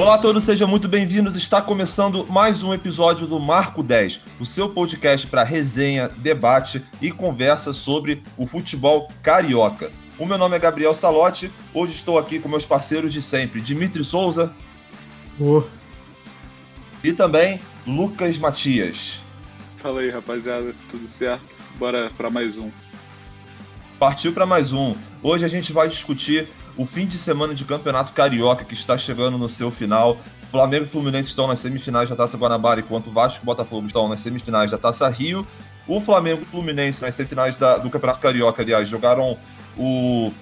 Olá a todos, sejam muito bem-vindos. Está começando mais um episódio do Marco 10, o seu podcast para resenha, debate e conversa sobre o futebol carioca. O meu nome é Gabriel Salotti. Hoje estou aqui com meus parceiros de sempre, Dimitri Souza. Oh. E também Lucas Matias. Fala aí, rapaziada, tudo certo? Bora para mais um. Partiu para mais um. Hoje a gente vai discutir o fim de semana de campeonato carioca que está chegando no seu final. Flamengo e Fluminense estão nas semifinais da Taça Guanabara, enquanto Vasco e Botafogo estão nas semifinais da Taça Rio. O Flamengo e Fluminense nas semifinais da, do Campeonato Carioca, aliás, jogaram o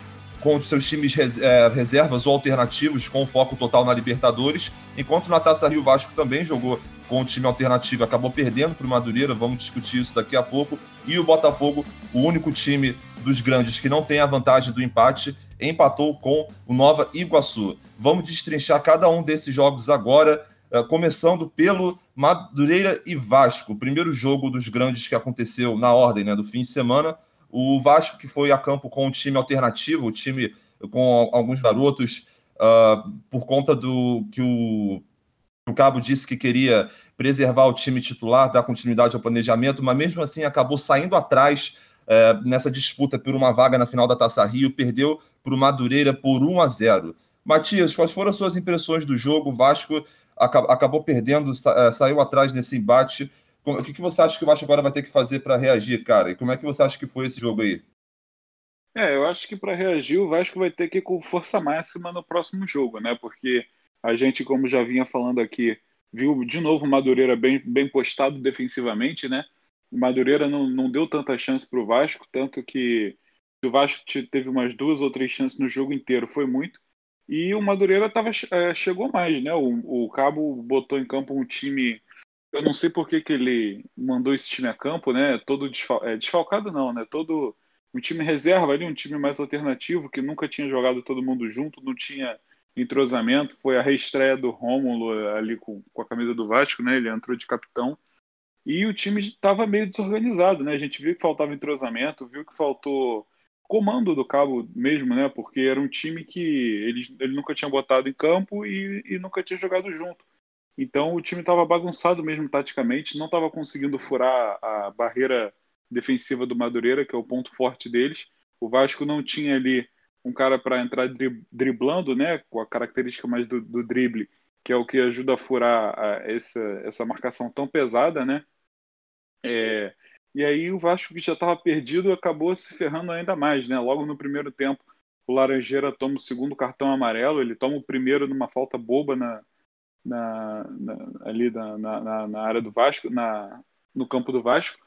com seus times res, é, reservas ou alternativos com foco total na Libertadores, enquanto na Taça Rio Vasco também jogou com o time alternativo, acabou perdendo para o Madureira, vamos discutir isso daqui a pouco, e o Botafogo, o único time dos grandes que não tem a vantagem do empate, empatou com o Nova Iguaçu. Vamos destrinchar cada um desses jogos agora, é, começando pelo Madureira e Vasco, o primeiro jogo dos grandes que aconteceu na ordem né, do fim de semana, o Vasco, que foi a campo com um time alternativo, o time com alguns garotos, uh, por conta do que o, o Cabo disse que queria preservar o time titular, dar continuidade ao planejamento, mas mesmo assim acabou saindo atrás uh, nessa disputa por uma vaga na final da Taça Rio, perdeu para o Madureira por 1 a 0. Matias, quais foram as suas impressões do jogo? O Vasco acabou perdendo, sa saiu atrás nesse embate. O que, que você acha que o Vasco agora vai ter que fazer para reagir, cara? E como é que você acha que foi esse jogo aí? É, eu acho que para reagir o Vasco vai ter que ir com força máxima no próximo jogo, né? Porque a gente, como já vinha falando aqui, viu de novo o Madureira bem, bem postado defensivamente, né? O Madureira não, não deu tanta chance para o Vasco, tanto que o Vasco teve umas duas ou três chances no jogo inteiro, foi muito. E o Madureira tava, é, chegou mais, né? O, o Cabo botou em campo um time eu não sei por que, que ele mandou esse time a campo, né? Todo desfal... é, desfalcado não, né? Todo um time reserva ali, um time mais alternativo que nunca tinha jogado todo mundo junto, não tinha entrosamento. Foi a reestreia do Rômulo ali com, com a camisa do Vasco, né? Ele entrou de capitão. E o time estava meio desorganizado, né? A gente viu que faltava entrosamento, viu que faltou comando do Cabo mesmo, né? Porque era um time que ele, ele nunca tinha botado em campo e, e nunca tinha jogado junto. Então o time estava bagunçado mesmo taticamente, não estava conseguindo furar a barreira defensiva do Madureira, que é o ponto forte deles. O Vasco não tinha ali um cara para entrar driblando, né, com a característica mais do, do, drible, que é o que ajuda a furar a, essa, essa marcação tão pesada, né? É, e aí o Vasco que já estava perdido acabou se ferrando ainda mais, né? Logo no primeiro tempo, o Laranjeira toma o segundo cartão amarelo, ele toma o primeiro numa falta boba na, na, na ali na, na, na, área do Vasco, na, no campo do Vasco,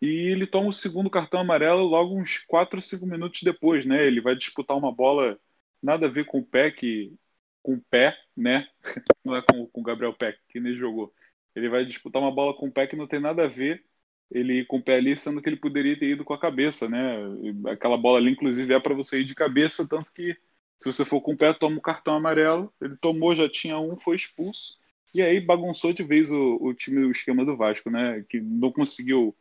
e ele toma o segundo cartão amarelo logo uns 4 ou 5 minutos depois, né? Ele vai disputar uma bola nada a ver com o pé, que, com o pé, né? Não é com, o Gabriel Peck, que nem jogou. Ele vai disputar uma bola com o pé que não tem nada a ver ele com o pé ali, sendo que ele poderia ter ido com a cabeça, né? Aquela bola ali, inclusive, é para você ir de cabeça, tanto que se você for com o pé, toma o cartão amarelo. Ele tomou, já tinha um, foi expulso. E aí bagunçou de vez o, o time, o esquema do Vasco, né? Que não conseguiu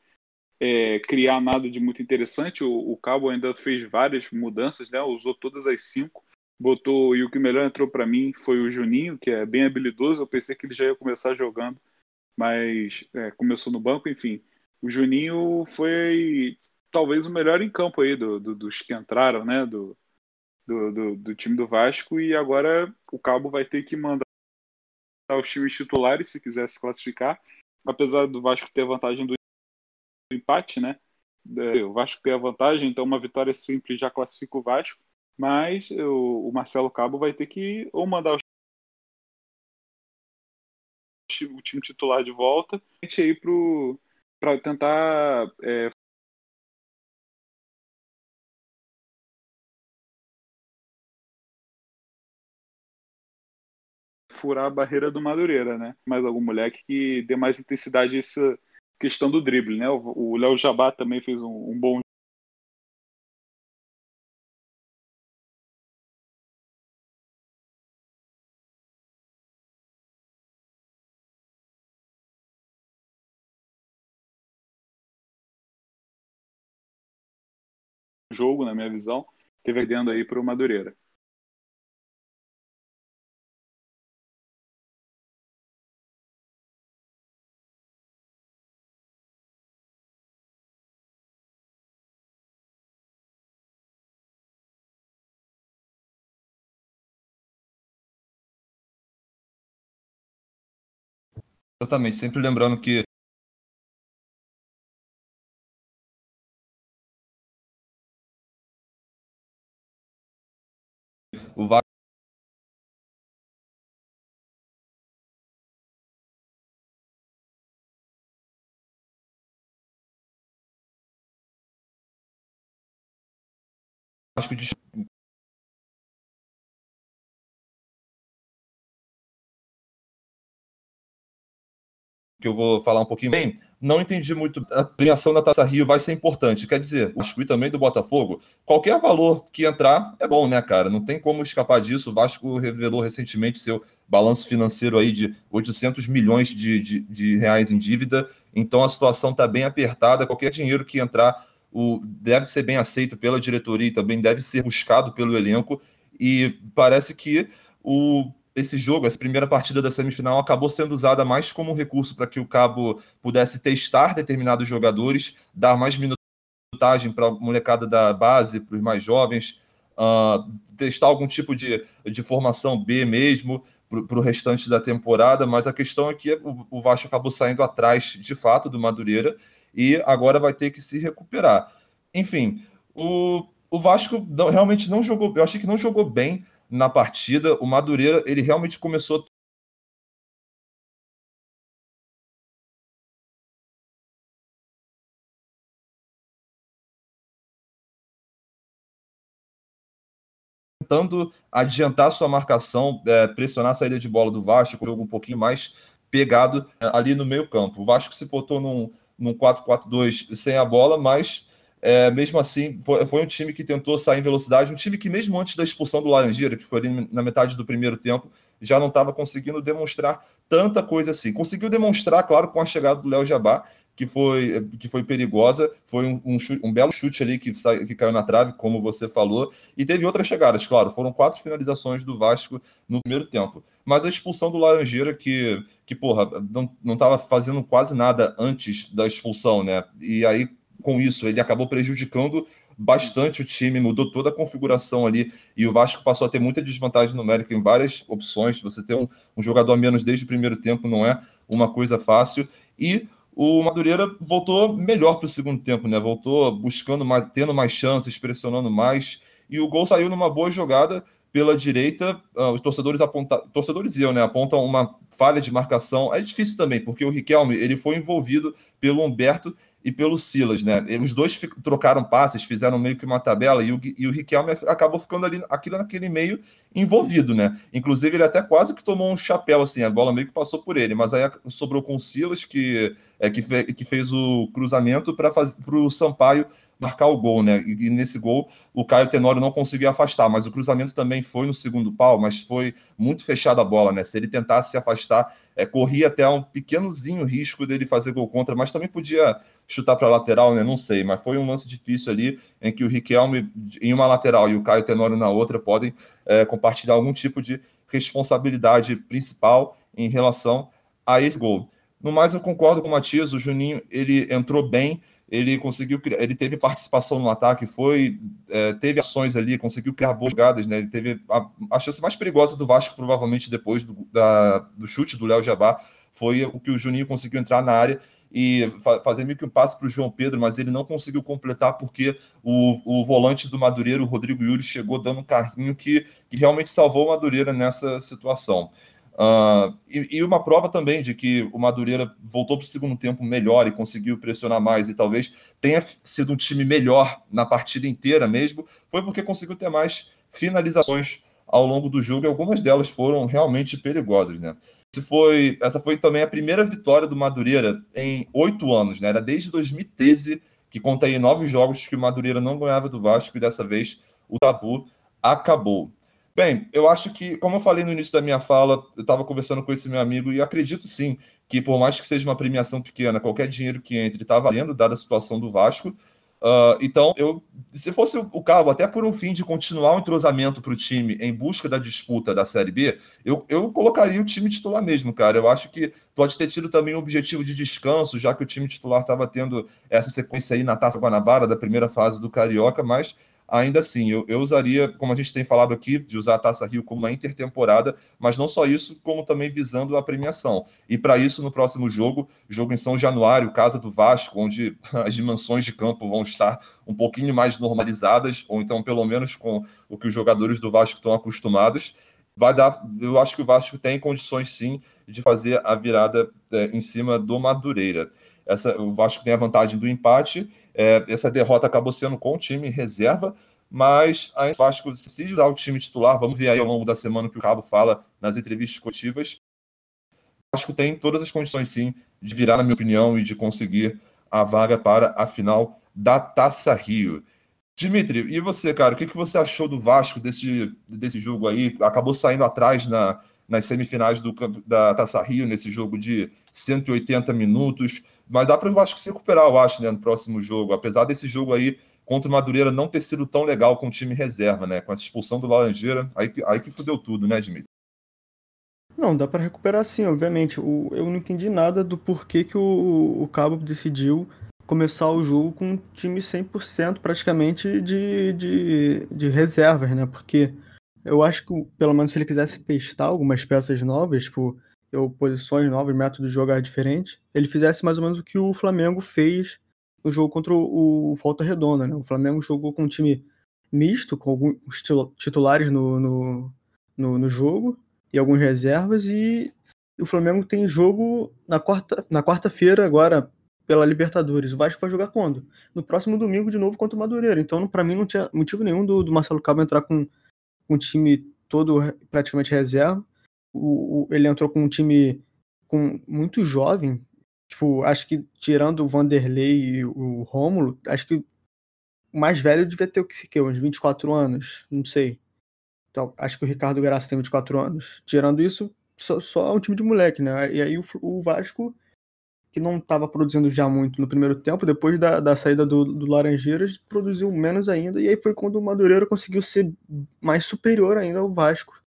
é, criar nada de muito interessante. O, o, Cabo ainda fez várias mudanças, né? Usou todas as cinco. Botou, e o que melhor entrou para mim foi o Juninho, que é bem habilidoso. Eu pensei que ele já ia começar jogando, mas é, começou no banco, enfim. O Juninho foi talvez o melhor em campo aí do, do, dos que entraram, né? Do, do, do, time do Vasco e agora o Cabo vai ter que mandar os times titulares se quiser se classificar. Apesar do Vasco ter a vantagem do empate, né? É, o Vasco tem a vantagem, então uma vitória simples já classifica o Vasco. Mas o, Marcelo Cabo vai ter que ou mandar o time titular de volta, aí para tentar é, furar a barreira do Madureira, né? Mais algum moleque que dê mais intensidade a essa questão do drible, né? O Léo Jabá também fez um, um bom jogo, na minha visão, teve perdendo aí para o Madureira. Exatamente, sempre lembrando que o Vasco Vasco que eu vou falar um pouquinho bem, não entendi muito. A premiação da Taça Rio vai ser importante. Quer dizer, o e também do Botafogo, qualquer valor que entrar é bom, né, cara? Não tem como escapar disso. O Vasco revelou recentemente seu balanço financeiro aí de 800 milhões de, de, de reais em dívida. Então a situação está bem apertada. Qualquer dinheiro que entrar o, deve ser bem aceito pela diretoria e também deve ser buscado pelo elenco. E parece que o, esse jogo, essa primeira partida da semifinal, acabou sendo usada mais como recurso para que o Cabo pudesse testar determinados jogadores, dar mais minutagem para a molecada da base, para os mais jovens, uh, testar algum tipo de, de formação B mesmo para o restante da temporada, mas a questão é que o, o Vasco acabou saindo atrás de fato do Madureira e agora vai ter que se recuperar. Enfim, o, o Vasco não, realmente não jogou, eu achei que não jogou bem na partida. O Madureira, ele realmente começou tentando adiantar sua marcação, é, pressionar a saída de bola do Vasco, um jogo um pouquinho mais pegado é, ali no meio campo. O Vasco se botou num, num 4-4-2 sem a bola, mas é, mesmo assim, foi, foi, um time que tentou sair em velocidade, um time que, mesmo antes da expulsão do Laranjeira, que foi ali na metade do primeiro tempo, já não estava conseguindo demonstrar tanta coisa assim. Conseguiu demonstrar, claro, com a chegada do Léo Jabá, que foi, que foi perigosa, foi um, um, chute, um belo chute ali que, que caiu na trave, como você falou, e teve outras chegadas, claro, foram quatro finalizações do Vasco no primeiro tempo. Mas a expulsão do Laranjeira, que, que porra, não estava fazendo quase nada antes da expulsão, né? E aí com isso, ele acabou prejudicando bastante o time, mudou toda a configuração ali, e o Vasco passou a ter muita desvantagem numérica em várias opções. Você ter um, um jogador a menos desde o primeiro tempo não é uma coisa fácil. E o Madureira voltou melhor para o segundo tempo, né? Voltou buscando mais, tendo mais chances, pressionando mais. E o gol saiu numa boa jogada pela direita. Uh, os torcedores apontam, torcedores iam, né? Apontam uma falha de marcação. É difícil também, porque o Riquelme ele foi envolvido pelo Humberto e pelo Silas, né? Os dois trocaram passes, fizeram meio que uma tabela e o, e o Riquelme acabou ficando ali aquilo naquele meio envolvido, né? Inclusive ele até quase que tomou um chapéu assim, a bola meio que passou por ele, mas aí sobrou com o Silas que é que, fe, que fez o cruzamento para o Sampaio marcar o gol, né? E, e, nesse gol o Caio Tenório não conseguiu afastar, mas o cruzamento também foi no segundo pau, mas foi muito fechada a bola, né? Se ele tentasse se afastar, é, corria até um pequenozinho risco dele fazer gol contra, mas também podia chutar para a lateral, né? Não sei, mas foi um lance difícil ali em que o Riquelme em uma lateral e o Caio Tenório na outra podem é, compartilhar algum tipo de responsabilidade principal em relação a esse gol. No mais, eu concordo com o Matias, o Juninho ele entrou bem, ele conseguiu ele teve participação no ataque, foi é, teve ações ali, conseguiu criar boas jogadas, né? Ele teve a, a chance mais perigosa do Vasco, provavelmente depois do, da, do chute do Léo Jabá, foi o que o Juninho conseguiu entrar na área e fa fazer meio que um passe para o João Pedro, mas ele não conseguiu completar porque o, o volante do Madureira, o Rodrigo Yuri, chegou dando um carrinho que, que realmente salvou o Madureira nessa situação. Uh, e, e, uma prova também de que o Madureira voltou para o segundo tempo melhor e conseguiu pressionar mais, e talvez tenha sido um time melhor na partida inteira mesmo, foi porque conseguiu ter mais finalizações ao longo do jogo, e algumas delas foram realmente perigosas, né? foi, essa foi também a primeira vitória do Madureira em oito anos, né? Era desde 2013 que conta aí nove jogos que o Madureira não ganhava do Vasco e dessa vez o tabu acabou. Bem, eu acho que, como eu falei no início da minha fala, eu estava conversando com esse meu amigo e acredito sim que, por mais que seja uma premiação pequena, qualquer dinheiro que entre está valendo, dada a situação do Vasco. Uh, então, eu, se fosse o Cabo, até por um fim de continuar o entrosamento para o time em busca da disputa da Série B, eu, eu colocaria o time titular mesmo, cara. Eu acho que pode ter tido também um objetivo de descanso, já que o time titular estava tendo essa sequência aí na Taça Guanabara, da primeira fase do Carioca, mas ainda assim, eu, eu, usaria, como a gente tem falado aqui, de usar a Taça Rio como uma intertemporada, mas não só isso, como também visando a premiação. E para isso, no próximo jogo, jogo em São Januário, casa do Vasco, onde as dimensões de campo vão estar um pouquinho mais normalizadas, ou então pelo menos com o que os jogadores do Vasco estão acostumados, vai dar. Eu acho que o Vasco tem condições sim de fazer a virada é, em cima do Madureira. Essa, o Vasco tem a vantagem do empate é, essa derrota acabou sendo com o time reserva, mas eu acho que se usar o time titular, vamos ver aí ao longo da semana que o Cabo fala nas entrevistas coletivas, acho que tem todas as condições sim de virar, na minha opinião, e de conseguir a vaga para a final da Taça Rio. Dimitri, e você, cara, o que, que você achou do Vasco desse, desse jogo aí? Acabou saindo atrás na, nas semifinais do, da Taça Rio, nesse jogo de 180 minutos. Mas dá para o Vasco se recuperar, eu acho, né, no próximo jogo. Apesar desse jogo aí contra o Madureira não ter sido tão legal com o time reserva, né? Com essa expulsão do Laranjeira, aí, aí que fudeu tudo, né, Dimitri? Não, dá para recuperar sim, obviamente. O, eu não entendi nada do porquê que o, o Cabo decidiu começar o jogo com um time 100% praticamente de, de, de reservas, né? Porque eu acho que, pelo menos, se ele quisesse testar algumas peças novas, tipo, ou posições novas, métodos de jogar diferentes, ele fizesse mais ou menos o que o Flamengo fez no jogo contra o, Volta Redonda. Né? O Flamengo jogou com um time misto, com alguns titulares no, no, no, no jogo e algumas reservas, e, o Flamengo tem jogo na quarta na quarta-feira agora pela Libertadores. O Vasco vai jogar quando? No próximo domingo de novo contra o Madureira. Então, para mim, não tinha motivo nenhum do, do Marcelo Cabo entrar com um time todo praticamente reserva o, o, ele entrou com um time com muito jovem. Tipo, acho que tirando o Vanderlei e o Rômulo, acho que o mais velho devia ter o que, uns 24 anos, não sei. Então, acho que o Ricardo Graça tem 24 anos. Tirando isso, só, só um time de moleque, né? E aí o, o Vasco, que não estava produzindo já muito no primeiro tempo, depois da, da saída do, do Laranjeiras, produziu menos ainda. E aí foi quando o Madureira conseguiu ser mais superior ainda ao Vasco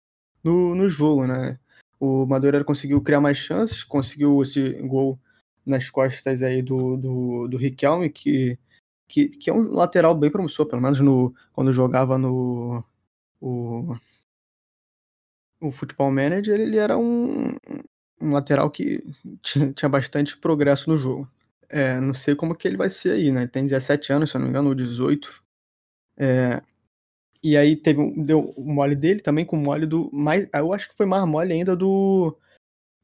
no, no jogo, né? O Madureira conseguiu criar mais chances, conseguiu esse gol nas costas aí do, do, do Riquelme, que, que, que é um lateral bem promissor, pelo menos no, quando jogava no o, o Futebol Manager, ele era um, um lateral que tinha, tinha bastante progresso no jogo. É, não sei como que ele vai ser aí, né? Tem 17 anos, se eu não me engano, ou 18. É, e aí teve um, deu o mole dele também com o mole do. Mais, eu acho que foi mais mole ainda do,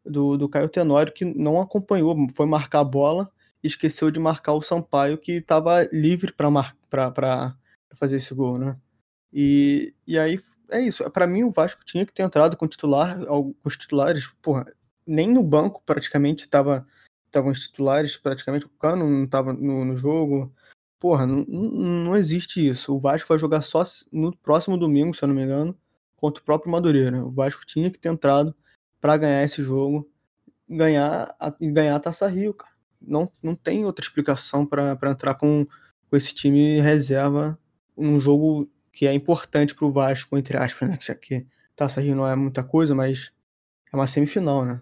do, do Caio Tenório, que não acompanhou, foi marcar a bola esqueceu de marcar o Sampaio, que estava livre para fazer esse gol, né? E, e aí é isso. Para mim, o Vasco tinha que ter entrado com titular, alguns titulares, porra, nem no banco praticamente estava estavam os titulares, praticamente o Cano não estava no, no jogo. Porra, não, não existe isso. O Vasco vai jogar só no próximo domingo, se eu não me engano, contra o próprio Madureira. O Vasco tinha que ter entrado para ganhar esse jogo ganhar e ganhar a Taça Rio, cara. Não, não tem outra explicação para entrar com, com esse time reserva num jogo que é importante para o Vasco, entre aspas, né? Já que Taça Rio não é muita coisa, mas é uma semifinal, né?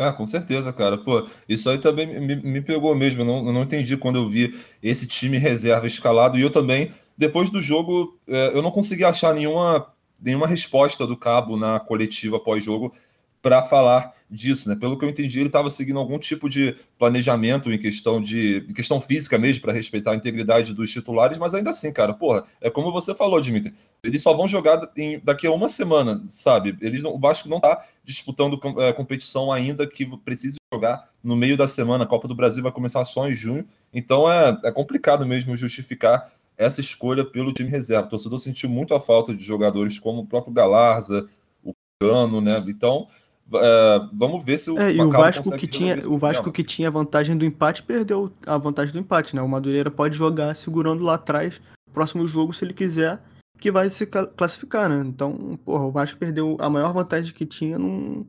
Ah, com certeza, cara. Pô, isso aí também me, me pegou mesmo. Eu não, eu não entendi quando eu vi esse time reserva escalado. E eu também, depois do jogo, é, eu não consegui achar nenhuma, nenhuma resposta do Cabo na coletiva pós-jogo para falar disso, né? Pelo que eu entendi, ele estava seguindo algum tipo de planejamento em questão de em questão física mesmo para respeitar a integridade dos titulares, mas ainda assim, cara, porra, é como você falou, Dimitri, eles só vão jogar em, daqui a uma semana, sabe? Eles o Vasco não está disputando é, competição ainda que precise jogar no meio da semana. A Copa do Brasil vai começar só em junho, então é, é complicado mesmo justificar essa escolha pelo time reserva. O torcedor sentiu muito a falta de jogadores como o próprio Galarza, o Cano, né? Então Uh, vamos ver se o é, o Vasco que tinha o Vasco que tinha a vantagem do empate perdeu a vantagem do empate, né? O Madureira pode jogar segurando lá atrás, próximo jogo se ele quiser, que vai se classificar, né? Então, porra, o Vasco perdeu a maior vantagem que tinha num,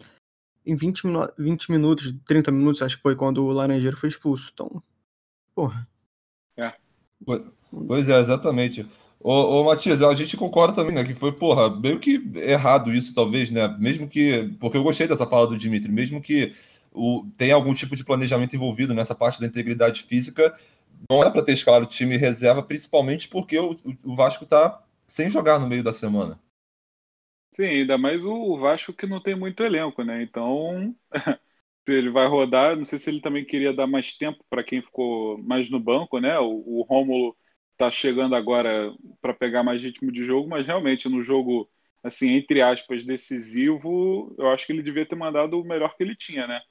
em 20, 20 minutos, 30 minutos, acho que foi quando o Laranjeiro foi expulso. Então, porra. É. Pois é, exatamente. Ô, ô, Matias, a gente concorda também, né? Que foi, porra, meio que errado isso, talvez, né? Mesmo que. Porque eu gostei dessa fala do Dimitri, mesmo que o, tenha algum tipo de planejamento envolvido nessa parte da integridade física, não era para ter escalado o time reserva, principalmente porque o, o Vasco está sem jogar no meio da semana. Sim, ainda mais o Vasco que não tem muito elenco, né? Então, se ele vai rodar, não sei se ele também queria dar mais tempo para quem ficou mais no banco, né? O, o Rômulo tá chegando agora para pegar mais ritmo de jogo, mas realmente no jogo, assim, entre aspas, decisivo, eu acho que ele devia ter mandado o melhor que ele tinha, né?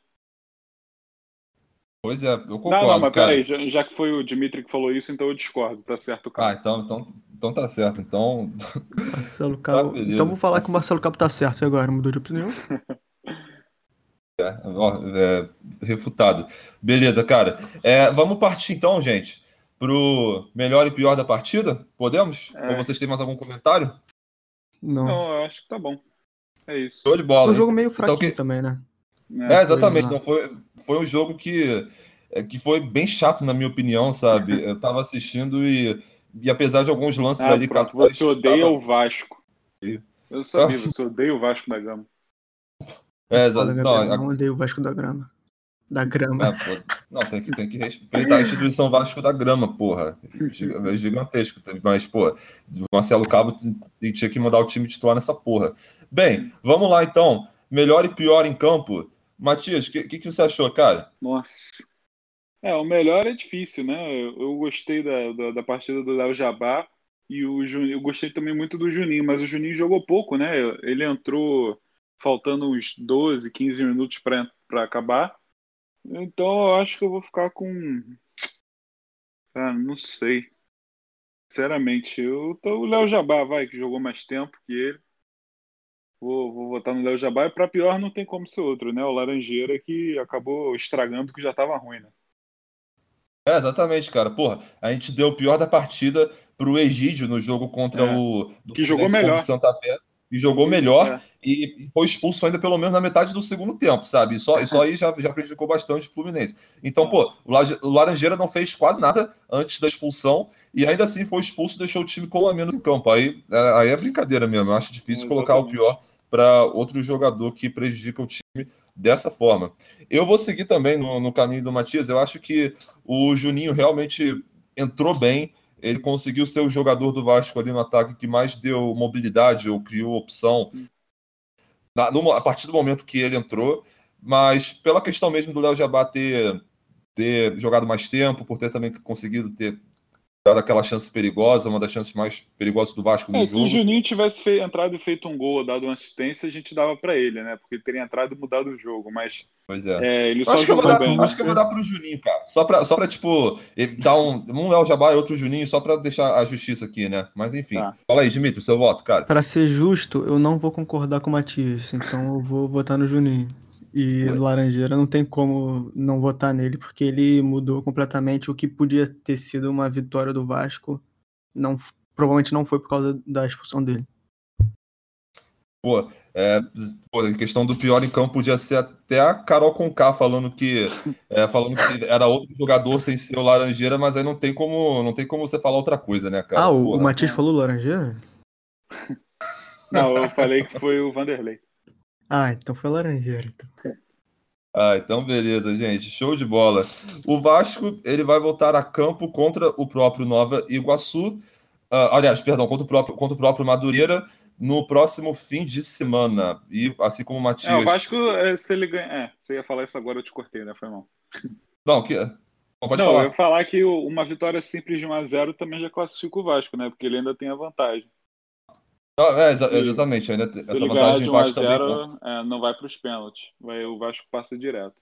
Pois é, eu concordo. Não, não, mas cara. peraí, já, já que foi o Dimitri que falou isso, então eu discordo, tá certo, cara. Ah, então, então, então tá certo. Então. Marcelo Cabo. beleza. então vou falar que o Marcelo Cabo tá certo agora, mudou de opinião? Ó, é, refutado. Beleza, cara. É, vamos partir então, gente, pro melhor e pior da partida? Podemos? É. Ou vocês têm mais algum comentário? Não. Não, eu acho que tá bom. É isso. Show de bola. Foi um jogo meio Então, fraquinho que- também, né? É, exatamente. foi- Não, foi, foi um jogo que, é, que foi bem chato, na minha opinião, sabe? Eu tava assistindo e, e apesar de alguns lances Ah, ali. pronto, você odeia tava- o Vasco. Eu sabia, você odeia o Vasco da Gama. É, exa- Foda, não, a- não odeio o Vasco da Grama. Da grama. É, pô, não, tem que, tem que respeitar a instituição Vasco da Grama, porra. É gigantesco. Mas, pô, o Marcelo Cabo tinha que mudar o time titular nessa porra. Bem, vamos lá então. Melhor e pior em campo. Matias, o que, que, que você achou, cara? Nossa. É, o melhor é difícil, né? Eu, eu gostei da, da, da partida do Léo Jabá e o Juninho, eu gostei também muito do Juninho, mas o Juninho jogou pouco, né? Ele entrou faltando uns 12, 15 minutos para acabar. Então eu acho que eu vou ficar com. Ah, não sei. Sinceramente, eu tô o Léo Jabá, vai, que jogou mais tempo que ele. Vou, vou votar no Léo Jabá e para pior não tem como ser outro, né? O Laranjeira que acabou estragando que já estava ruim, né? É, exatamente, cara. Porra, a gente deu o pior da partida pro Egídio no jogo contra É. o. do Que jogou melhor. Santa Fé. E jogou melhor. É. e foi expulso ainda pelo menos na metade do segundo tempo, sabe? E só, isso aí já, já prejudicou bastante o Fluminense. Então, pô, o Laranjeira não fez quase nada antes da expulsão e ainda assim foi expulso e deixou o time com a menos em campo. Aí, é- aí é brincadeira mesmo. Eu acho difícil É, colocar o pior para outro jogador que prejudica o time dessa forma. Eu vou seguir também no, no caminho do Matias. Eu acho que o Juninho realmente entrou bem. Ele conseguiu ser o jogador do Vasco ali no ataque que mais deu mobilidade ou criou opção na- a partir do momento que ele entrou, mas pela questão mesmo do Léo Jabá ter, ter jogado mais tempo, por ter também conseguido ter dado aquela chance perigosa, uma das chances mais perigosas do Vasco no É, se jogo. o Juninho tivesse fe- entrado e feito um gol, dado uma assistência, a gente dava para ele, né? Porque ele teria entrado e mudado o jogo, mas Pois é. é, ele só Acho que, eu vou dar, bem. né? acho que eu vou dar pro Juninho, cara. Só pra, só pra tipo, ele dar um, um Léo Jabá e outro Juninho, só pra deixar a justiça aqui, né? Mas enfim. Tá. Fala aí, Dimitri, seu voto, cara. Pra ser justo, eu não vou concordar com o Matias, então eu vou votar no Juninho. E Pois. Laranjeira não tem como não votar nele, porque ele mudou completamente o que podia ter sido uma vitória do Vasco. Não, provavelmente não foi por causa da expulsão dele. Pô, é, pô, a questão do pior em campo podia ser até a Carol Conká falando que é, falando que era outro jogador sem ser o Laranjeira, mas aí não tem como não tem como você falar outra coisa, né, cara? ah, o, o Porra. Matias falou Laranjeira? Não, eu falei que foi o Vanderlei. Ah, então foi Laranjeira. Então. Ah, então beleza, gente. Show de bola. O Vasco, ele vai voltar a campo contra o próprio Nova Iguaçu. Ah, aliás, perdão, contra o próprio, contra o próprio Madureira no próximo fim de semana. E assim como o Matias. É, o Vasco, é, se ele ganha. É, você ia falar isso agora, eu te cortei, né? Foi mal. Não, que... Não, pode não, eu falar. ia falar que o- uma vitória simples de 1x0 também já classifica o Vasco, né? Porque ele ainda tem a vantagem. Não, é, exa- Se- exatamente. Ainda essa vantagem de empate também 1x0, conta. é, não vai para os pênaltis. Vai, o Vasco passa direto.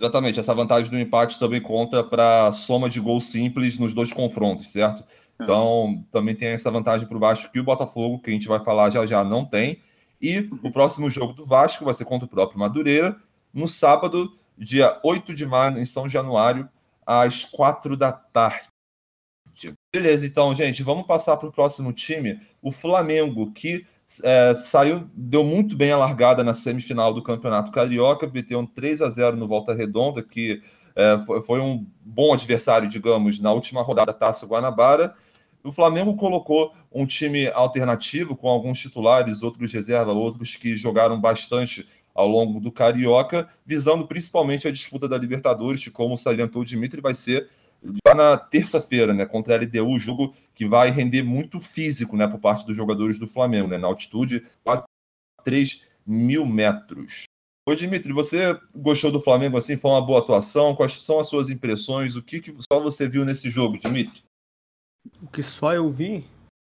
Exatamente, essa vantagem do empate também conta para soma de gols simples nos dois confrontos, certo? É. Então, também tem essa vantagem para o Vasco que o Botafogo, que a gente vai falar já já, não tem. E o próximo jogo do Vasco vai ser contra o próprio Madureira, no sábado, dia 8 de maio, em São Januário, às 4 da tarde. Beleza, então, gente, vamos passar para o próximo time. O Flamengo, que é, saiu, deu muito bem a largada na semifinal do Campeonato Carioca, meteu um 3 a 0 no Volta Redonda, que é, foi, foi um bom adversário, digamos, na última rodada da Taça Guanabara. O Flamengo colocou um time alternativo, com alguns titulares, outros reserva, outros que jogaram bastante ao longo do Carioca, visando principalmente a disputa da Libertadores, que, como salientou o Dimitri, vai ser já na terça-feira, né, contra a LDU, jogo que vai render muito físico, né, por parte dos jogadores do Flamengo, né, na altitude quase 3 mil metros. Ô, Dimitri, você gostou do Flamengo assim? Foi uma boa atuação? Quais são as suas impressões? O que, que só você viu nesse jogo, Dimitri? O que só eu vi?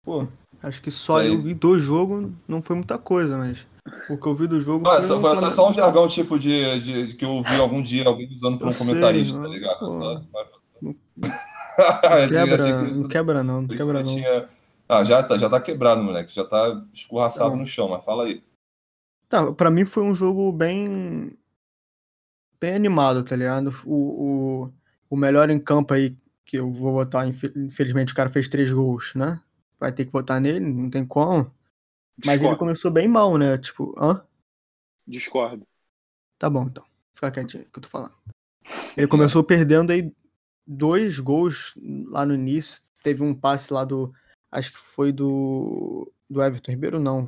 Pô, acho que só eu vi do jogo não foi muita coisa, mas o que eu vi do jogo. Não, foi, foi só um jargão tipo de, de, que eu vi algum dia alguém usando para um comentarista, tá ligado? Não, quebra, não quebra não, não quebra não. Tinha... Ah, já tá, já tá quebrado, moleque. Já tá escorraçado não. no chão, mas fala aí. Tá, pra mim foi um jogo bem. bem animado, tá ligado? O, o, o melhor em campo aí, que eu vou votar, infelizmente o cara fez três gols, né? Vai ter que votar nele, não tem como. Mas Discordo. ele começou bem mal, né? Tipo, hã? Discordo. Tá bom, então. Fica quietinho que eu tô falando. Ele começou perdendo aí dois gols lá no início. Teve um passe lá do. Acho que foi do. Do Everton Ribeiro, não.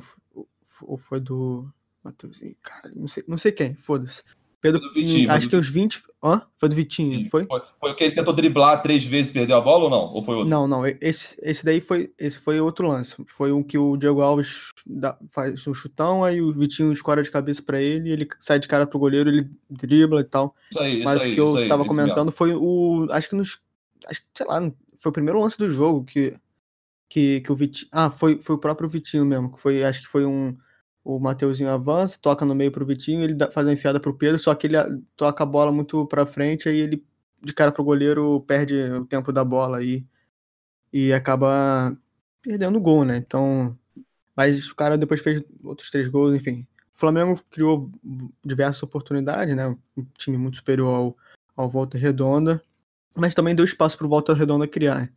Ou foi do. Matheusinho, cara, não sei, não sei quem, foda-se. Pedro, Vitinho, acho que os 20. Hã? Foi do Vitinho, foi? foi? Foi o que ele tentou driblar três vezes e perdeu a bola ou não? Ou foi outro? Não, não. Esse, esse daí foi, esse foi outro lance. Foi um que o Diego Alves dá, faz um chutão, aí o Vitinho escora de cabeça para ele, ele sai de cara pro goleiro, ele dribla e tal. Isso aí, Mas isso o que eu aí, tava comentando mesmo. foi o. Acho que nos. Acho que, sei lá, foi o primeiro lance do jogo que. Que, que o Vitinho. Ah, foi, foi o próprio Vitinho mesmo. Que foi, acho que foi um o Mateuzinho avança, toca no meio pro Vitinho, ele dá, faz a enfiada pro Pedro, só que ele toca a bola muito pra frente, aí ele, de cara pro goleiro, perde o tempo da bola aí e acaba perdendo o gol, né? Então, mas o cara depois fez outros três gols, enfim. O Flamengo criou diversas oportunidades, né? Um time muito superior ao, ao Volta Redonda, mas também deu espaço pro Volta Redonda criar.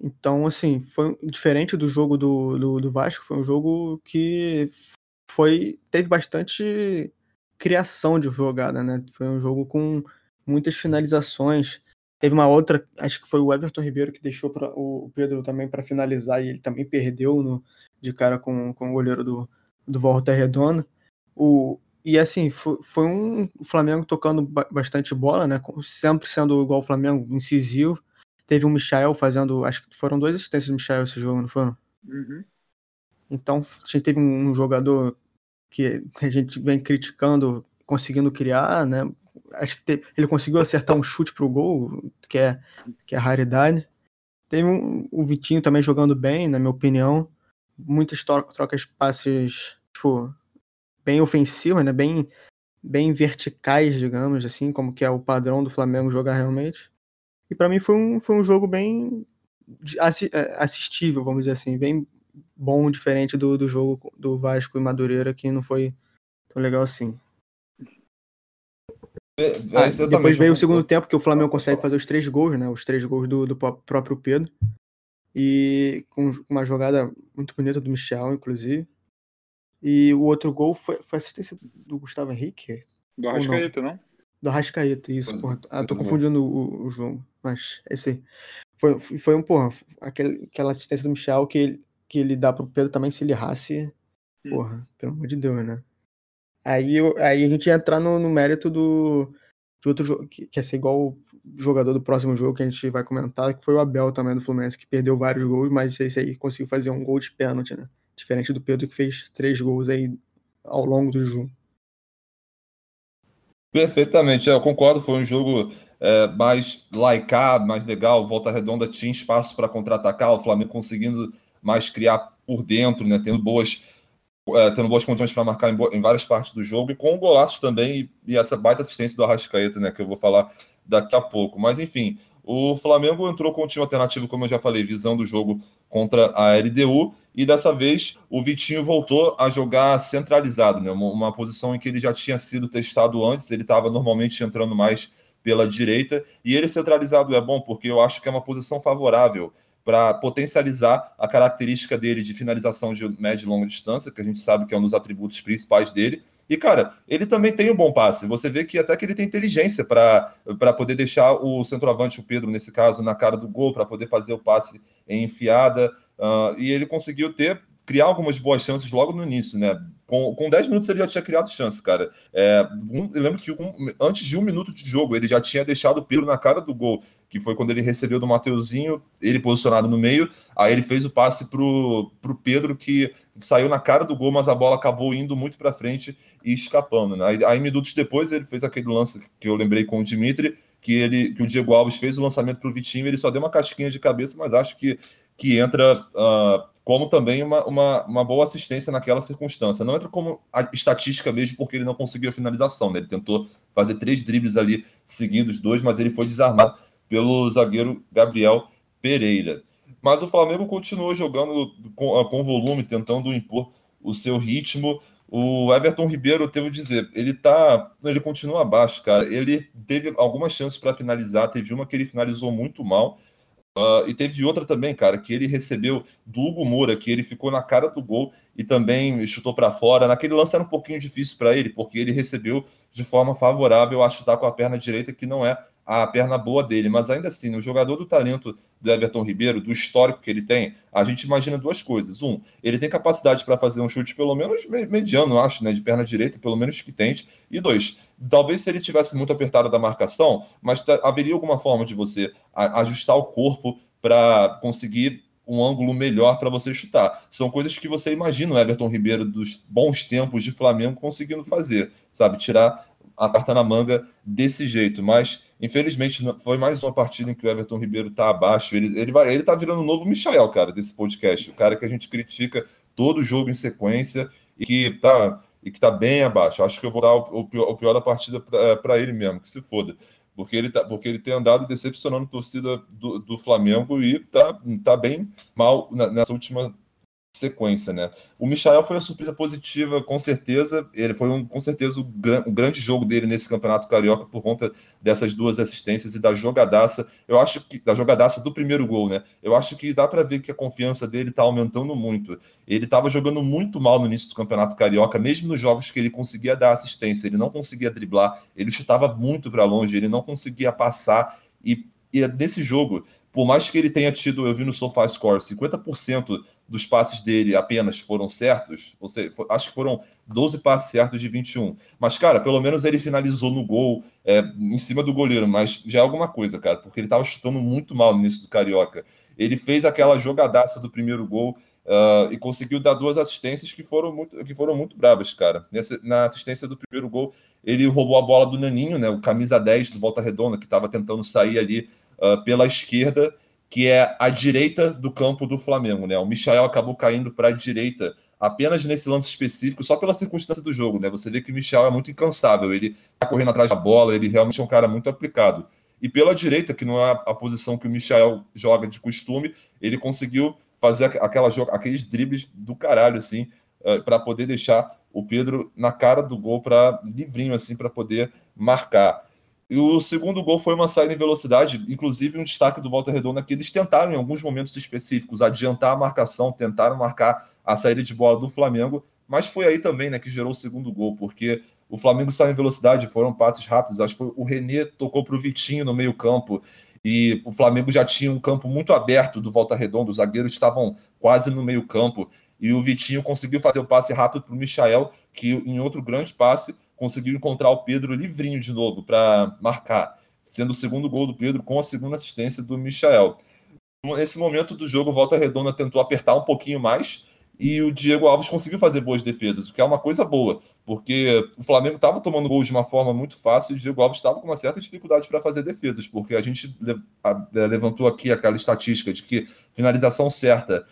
Então, assim, foi diferente do jogo do, do, do Vasco, foi um jogo que foi teve bastante criação de jogada, né? Foi um jogo com muitas finalizações. Teve uma outra, acho que foi o Everton Ribeiro que deixou para o Pedro também para finalizar e ele também perdeu no, de cara com, com o goleiro do, do Volta Redonda. O, e assim, foi, foi um Flamengo tocando bastante bola, né? Sempre sendo igual o Flamengo, incisivo. Teve o Michael fazendo, acho que foram duas assistências do Michael esse jogo, não foram? Uhum. Então, a gente teve um jogador que a gente vem criticando, conseguindo criar, né? Acho que teve, ele conseguiu acertar um chute pro gol, que é, que é raridade. Teve um, o Vitinho também jogando bem, na minha opinião. Muitas trocas de passes, tipo, bem ofensivas, né? Bem, bem verticais, digamos assim, como que é o padrão do Flamengo jogar realmente. E para mim foi um, foi um jogo bem é, assistível, vamos dizer assim, bem bom, diferente do, do jogo do Vasco e Madureira, que não foi tão legal assim. É, ah, depois veio o segundo tempo que o Flamengo consegue fazer os três gols, né? Os três gols do, do próprio Pedro. E com uma jogada muito bonita do Michel, inclusive. E o outro gol foi, foi assistência do Gustavo Henrique? Do Arrascaeta, não? não? Do Arrascaeta, isso, porra. Ah, tô confundindo o, o, jogo, mas é esse aí. Foi, foi um, porra, aquele, aquela assistência do Michel que ele, que ele dá pro Pedro também se ele errasse. Hum. Porra, pelo amor de Deus, né? Aí, aí a gente ia entrar no, no mérito do, de outro jogo, que, que ia ser igual o jogador do próximo jogo que a gente vai comentar, que foi o Abel também do Fluminense, que perdeu vários gols, mas esse aí conseguiu fazer um gol de pênalti, né? Diferente do Pedro que fez três gols aí ao longo do jogo. Perfeitamente, eu concordo. Foi um jogo é, mais laicar, mais legal. Volta Redonda tinha espaço para contra-atacar, o Flamengo conseguindo mais criar por dentro, né, tendo boas é, tendo boas condições para marcar em, em, várias partes do jogo e com golaços também e, e, essa baita assistência do Arrascaeta, né, que eu vou falar daqui a pouco. Mas enfim, o Flamengo entrou com um time alternativo, como eu já falei, visão do jogo contra a LDU e dessa vez o Vitinho voltou a jogar centralizado, né, uma, uma posição em que ele já tinha sido testado antes, ele estava normalmente entrando mais pela direita. E ele centralizado é bom porque eu acho que é uma posição favorável para potencializar a característica dele de finalização de média e longa distância, que a gente sabe que é um dos atributos principais dele. E, cara, ele também tem um bom passe. Você vê que até que ele tem inteligência para poder deixar o centroavante, o Pedro, nesse caso, na cara do gol, para poder fazer o passe em enfiada. Uh, e ele conseguiu ter criar algumas boas chances logo no início, né? Com, com 10 minutos ele já tinha criado chance, cara. É, um, eu lembro que um, antes de um minuto de jogo ele já tinha deixado o Pedro na cara do gol, que foi quando ele recebeu do Mateuzinho, ele posicionado no meio, aí ele fez o passe pro, pro Pedro, que saiu na cara do gol, mas a bola acabou indo muito para frente e escapando. Né? Aí, aí, minutos depois ele fez aquele lance que eu lembrei com o Dimitri, que ele que o Diego Alves fez o lançamento para o Vitinho, ele só deu uma casquinha de cabeça, mas acho que, que entra uh, como também uma, uma, uma, boa assistência naquela circunstância. Não entra como estatística mesmo, porque ele não conseguiu a finalização. Né? Ele tentou fazer três dribles ali seguidos, dois, mas ele foi desarmado pelo zagueiro Gabriel Pereira. Mas o Flamengo continuou jogando com, com volume, tentando impor o seu ritmo. O Everton Ribeiro, devo dizer, ele tá, ele continua abaixo, cara. Ele teve algumas chances para finalizar, teve uma que ele finalizou muito mal, Uh, e teve outra também, cara, que ele recebeu do Hugo Moura, que ele ficou na cara do gol e também chutou para fora. Naquele lance era um pouquinho difícil para ele, porque ele recebeu de forma favorável a chutar com a perna direita, que não é a perna boa dele. Mas ainda assim, o jogador do talento do Everton Ribeiro, do histórico que ele tem, a gente imagina duas coisas. Um, ele tem capacidade para fazer um chute pelo menos mediano, acho, né, de perna direita, pelo menos que tente. E dois, talvez se ele tivesse muito apertado da marcação, mas haveria alguma forma de você ajustar o corpo para conseguir um ângulo melhor para você chutar. São coisas que você imagina o Everton Ribeiro dos bons tempos de Flamengo conseguindo fazer, sabe? Tirar a carta na manga desse jeito. Mas Infelizmente, foi mais uma partida em que o Everton Ribeiro está abaixo. Ele, ele, vai, ele tá virando o novo Michael, cara, desse podcast. O cara que a gente critica todo jogo em sequência e que tá, e que tá bem abaixo. Acho que eu vou dar o, o, pior, o pior, da partida para ele mesmo, que se foda. Porque ele, tá, porque ele tem andado decepcionando a torcida do, do Flamengo e tá, tá bem mal nessa última sequência, né? O Michael foi uma surpresa positiva, com certeza. Ele foi um, com certeza o, gran, o, grande jogo dele nesse campeonato carioca por conta dessas duas assistências e da jogadaça. Eu acho que da jogadaça do primeiro gol, né? Eu acho que dá para ver que a confiança dele tá aumentando muito. Ele estava jogando muito mal no início do campeonato carioca, mesmo nos jogos que ele conseguia dar assistência, ele não conseguia driblar, ele chutava muito para longe, ele não conseguia passar e, e nesse jogo por mais que ele tenha tido, eu vi no SofaScore, 50% dos passes dele apenas foram certos, ou seja, acho que foram 12 passes certos de 21. Mas, cara, pelo menos ele finalizou no gol, é, em cima do goleiro, mas já é alguma coisa, cara, porque ele estava chutando muito mal no início do Carioca. Ele fez aquela jogadaça do primeiro gol uh, e conseguiu dar duas assistências que foram muito, que foram muito bravas, cara. Nessa, na assistência do primeiro gol, ele roubou a bola do Naninho, né, o camisa 10 do Volta Redonda, que estava tentando sair ali uh, pela esquerda que é a direita do campo do Flamengo, né? O Michael acabou caindo para a direita apenas nesse lance específico, só pela circunstância do jogo, né? Você vê que o Michel é muito incansável, ele tá correndo atrás da bola, ele realmente é um cara muito aplicado. E pela direita, que não é a posição que o Michel joga de costume, ele conseguiu fazer aquela, aqueles dribles do caralho, assim, uh, para poder deixar o Pedro na cara do gol para livrinho, assim, para poder marcar. E o segundo gol foi uma saída em velocidade, inclusive um destaque do Volta Redonda que eles tentaram em alguns momentos específicos adiantar a marcação, tentaram marcar a saída de bola do Flamengo, mas foi aí também né, que gerou o segundo gol, porque o Flamengo saiu em velocidade, foram passes rápidos, acho que o Renê tocou para o Vitinho no meio campo, e o Flamengo já tinha um campo muito aberto do Volta Redonda, os zagueiros estavam quase no meio campo, e o Vitinho conseguiu fazer o passe rápido para o Michael, que em outro grande passe conseguiu encontrar o Pedro livrinho de novo para marcar, sendo o segundo gol do Pedro com a segunda assistência do Michael. Nesse momento do jogo, Volta Redonda tentou apertar um pouquinho mais e o Diego Alves conseguiu fazer boas defesas, o que é uma coisa boa, porque o Flamengo estava tomando gols de uma forma muito fácil e o Diego Alves estava com uma certa dificuldade para fazer defesas, porque a gente levantou aqui aquela estatística de que finalização certa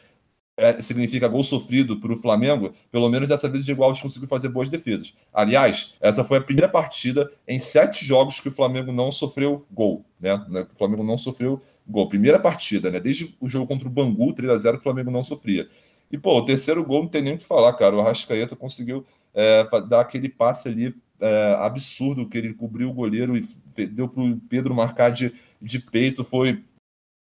é, significa gol sofrido para o Flamengo, pelo menos dessa vez o Diego Alves conseguiu fazer boas defesas. Aliás, essa foi a primeira partida em sete jogos que o Flamengo não sofreu gol, né? né o Flamengo não sofreu gol. Primeira partida, né? Desde o jogo contra o Bangu, 3 a 0 o Flamengo não sofria. E, pô, o terceiro gol não tem nem o que falar, cara. O Arrascaeta conseguiu é, dar aquele passe ali é, absurdo que ele cobriu o goleiro e deu para o Pedro marcar de, de peito. Foi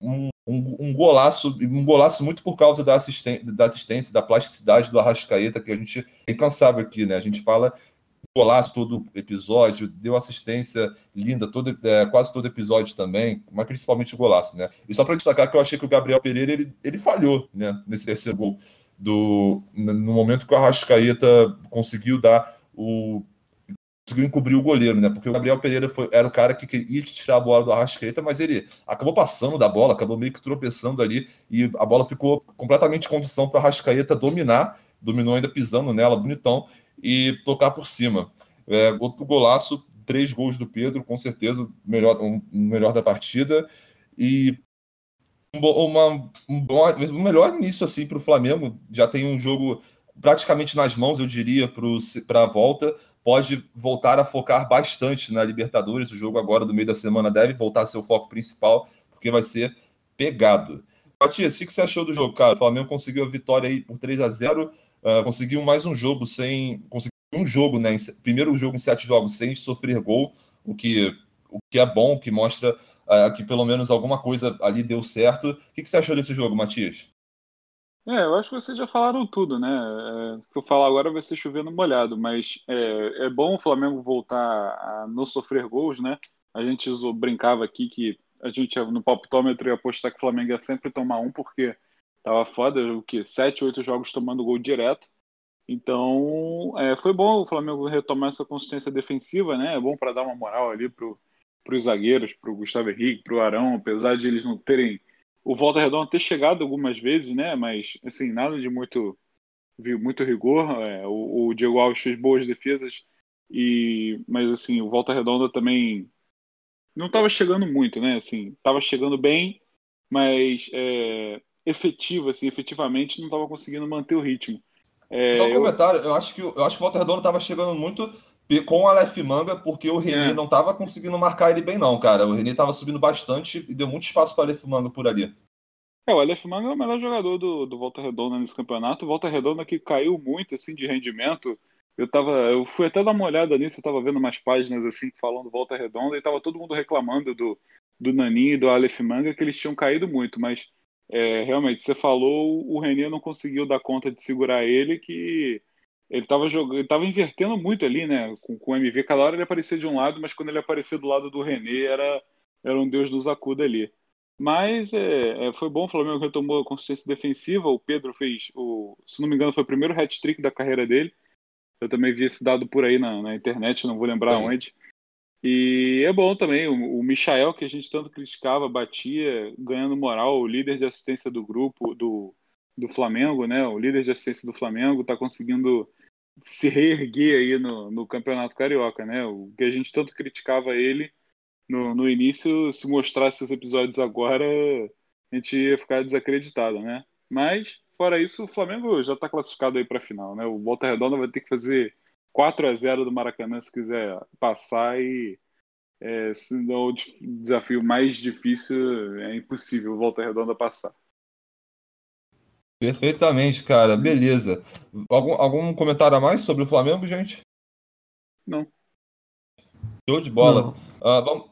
um, um, um, golaço, um golaço muito por causa da, assisten da assistência, da plasticidade do Arrascaeta, que a gente é incansável aqui, né? A gente fala golaço todo episódio, deu assistência linda todo, é, quase todo episódio também, mas principalmente o golaço, né? E só para destacar que eu achei que o Gabriel Pereira ele, ele falhou, né, nesse terceiro gol. do no momento que o Arrascaeta conseguiu dar o conseguiu encobrir o goleiro, né? Porque o Gabriel Pereira foi, era o cara que queria tirar a bola do Arrascaeta, mas ele acabou passando da bola, acabou meio que tropeçando ali e a bola ficou completamente em condição para o Arrascaeta dominar, dominou ainda pisando nela, bonitão, e tocar por cima. É, outro golaço, três gols do Pedro, com certeza melhor, um, melhor da partida. E uma, um, bom, um melhor início assim para o Flamengo. Já tem um jogo praticamente nas mãos, eu diria, para a volta pode voltar a focar bastante na Libertadores. O jogo agora do meio da semana deve voltar a ser o foco principal, porque vai ser pegado. Matias, o que você achou do jogo, cara? O Flamengo conseguiu a vitória aí por 3 a 0 uh, ah, conseguiu mais um jogo sem. Conseguiu um jogo, né? Primeiro jogo em sete jogos sem sofrer gol, o que, o que é bom, que mostra uh, que pelo menos alguma coisa ali deu certo. O que você achou desse jogo, Matias? É, eu acho que vocês já falaram tudo, né? É, o que eu falar agora vai ser chovendo molhado, mas é, é bom o Flamengo voltar a não sofrer gols, né? A gente brincava aqui que a gente no palpitômetro ia apostar que o Flamengo ia sempre tomar um, porque tava foda, o que? Sete, oito jogos tomando gol direto. Então, é, foi bom o Flamengo retomar essa consistência defensiva, né? É bom para dar uma moral ali pro, pros zagueiros, pro Gustavo Henrique, pro Arão, apesar de eles não terem o Volta Redonda ter chegado algumas vezes, né? Mas assim, nada de muito viu muito rigor. É, o, o, Diego Alves fez boas defesas e, mas assim, o Volta Redonda também não estava chegando muito, né? Assim, estava chegando bem, mas é, efetivo, assim, efetivamente não estava conseguindo manter o ritmo. É, Só um eu... comentário, eu acho que eu acho que o Volta Redonda estava chegando muito com o Aleph Manga, porque o René é. não estava conseguindo marcar ele bem, não, cara. O René estava subindo bastante e deu muito espaço para o Aleph Manga por ali. É, o Aleph Manga é o melhor jogador do, do Volta Redonda nesse campeonato. Volta Redonda que caiu muito assim de rendimento. Eu tava, eu fui até dar uma olhada nisso, eu tava vendo umas páginas assim falando Volta Redonda e tava todo mundo reclamando do, do Naninho e do Aleph Manga que eles tinham caído muito, mas é, realmente, você falou, o René não conseguiu dar conta de segurar ele, que ele estava jogando, ele tava invertendo muito ali, né? Com, com o MV, cada hora ele aparecia de um lado, mas quando ele aparecia do lado do René, era, era um Deus dos acuda ali. Mas é, é, foi bom, o Flamengo retomou a consistência defensiva. O Pedro fez, o, se não me engano, foi o primeiro hat-trick da carreira dele. Eu também vi esse dado por aí na, na internet, não vou lembrar onde. E é bom também, o, o Michael, que a gente tanto criticava, batia, ganhando moral, o líder de assistência do grupo, do, do Flamengo, né? O líder de assistência do Flamengo está conseguindo se reerguer aí no, no Campeonato Carioca, né? O que a gente tanto criticava ele no, no início, se mostrasse esses episódios agora, a gente ia ficar desacreditado, né? Mas, fora isso, o Flamengo já está classificado aí para a final, né? O Volta Redonda vai ter que fazer 4 a 0 do Maracanã se quiser passar e é, se não, o desafio mais difícil é impossível o Volta Redonda passar. Perfeitamente, cara. Beleza. Algum, algum comentário a mais sobre o Flamengo, gente? Não. Show de bola. Uh, vamos,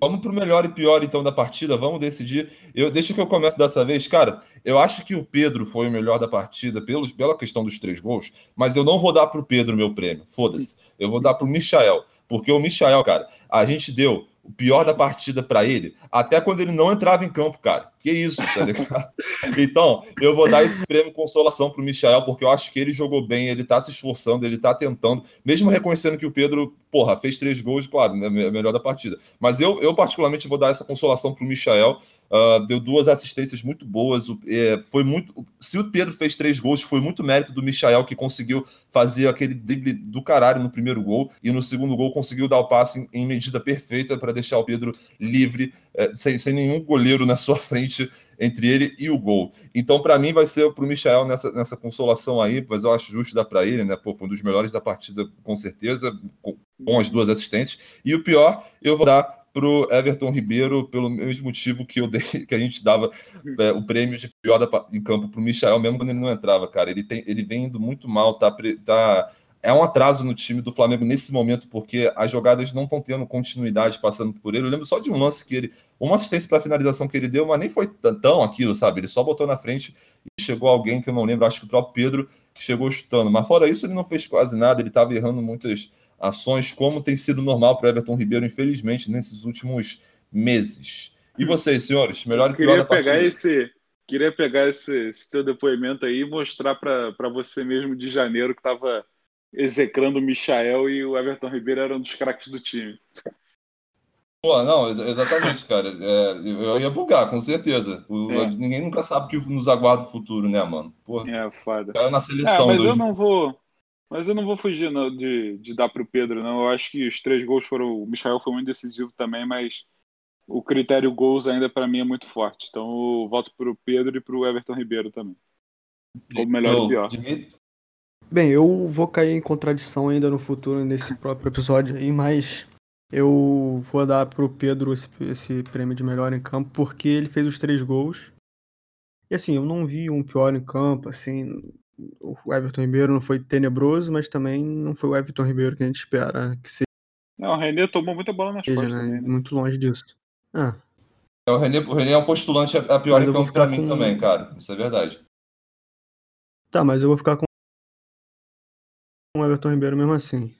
vamos para o melhor e pior, então, da partida. Vamos decidir. Eu, deixa que eu comece dessa vez. Cara, eu acho que o Pedro foi o melhor da partida pelos, pela questão dos três gols, mas eu não vou dar para o Pedro meu prêmio. Foda-se. Eu vou dar para o Michael. Porque o Michael, cara, a gente deu o pior da partida para ele, até quando ele não entrava em campo, cara. Que isso, tá ligado? então, eu vou dar esse prêmio consolação pro Michel, porque eu acho que ele jogou bem, ele tá se esforçando, ele tá tentando, mesmo reconhecendo que o Pedro, porra, fez três gols, claro, é melhor da partida. Mas eu, eu particularmente, vou dar essa consolação pro Michel, Uh, deu duas assistências muito boas. É, foi muito. Se o Pedro fez três gols, foi muito mérito do Michael, que conseguiu fazer aquele drible do caralho no primeiro gol. E no segundo gol conseguiu dar o passe em, em medida perfeita para deixar o Pedro livre, é, sem, sem nenhum goleiro na sua frente entre ele e o gol. Então, para mim, vai ser para o Michael nessa, nessa consolação aí, mas eu acho justo dar para ele, né? Pô, foi um dos melhores da partida, com certeza, com, com as duas assistências. E o pior, eu vou dar pro Everton Ribeiro pelo mesmo motivo que eu dei, que a gente dava é, o prêmio de pior da, em campo pro Michel, mesmo quando ele não entrava, cara. Ele, tem, ele vem indo muito mal, tá, tá é um atraso no time do Flamengo nesse momento, porque as jogadas não estão tendo continuidade passando por ele. Eu lembro só de um lance que ele. Uma assistência para finalização que ele deu, mas nem foi tão aquilo, sabe? Ele só botou na frente e chegou alguém que eu não lembro, acho que o próprio Pedro, que chegou chutando. Mas fora isso, ele não fez quase nada, ele estava errando muitas ações, como tem sido normal para o Everton Ribeiro, infelizmente, nesses últimos meses. E vocês, senhores, melhor e pior da partida? Esse, queria pegar esse, esse teu depoimento aí e mostrar para você mesmo de janeiro que estava execrando o Michael e o Everton Ribeiro eram um dos craques do time. Pô, não, exatamente, cara. É, eu ia bugar, com certeza. O, é. Ninguém nunca sabe o que nos aguarda o futuro, né, mano? Pô, é, foda. Cara na seleção. É, mas eu não vou. Mas eu não vou fugir não, de, de dar pro Pedro, não. Eu acho que os três gols foram. O Michael foi muito decisivo também, mas o critério gols ainda para mim é muito forte. Então eu voto pro Pedro e pro Everton Ribeiro também. Ou melhor ou pior. Bem, eu vou cair em contradição ainda no futuro nesse próprio episódio aí, mas eu vou dar pro Pedro esse, esse prêmio de melhor em campo porque ele fez os três gols. E assim, eu não vi um pior em campo, assim, o Everton Ribeiro não foi tenebroso, mas também não foi o Everton Ribeiro que a gente espera que seja. Não, o René tomou muita bola nas costas né? também, né? Muito longe disso. Ah. É, o, René, o René é um postulante a pior em campo pra mim com... também, cara. Isso é verdade. Tá, mas eu vou ficar com o Everton Ribeiro mesmo assim.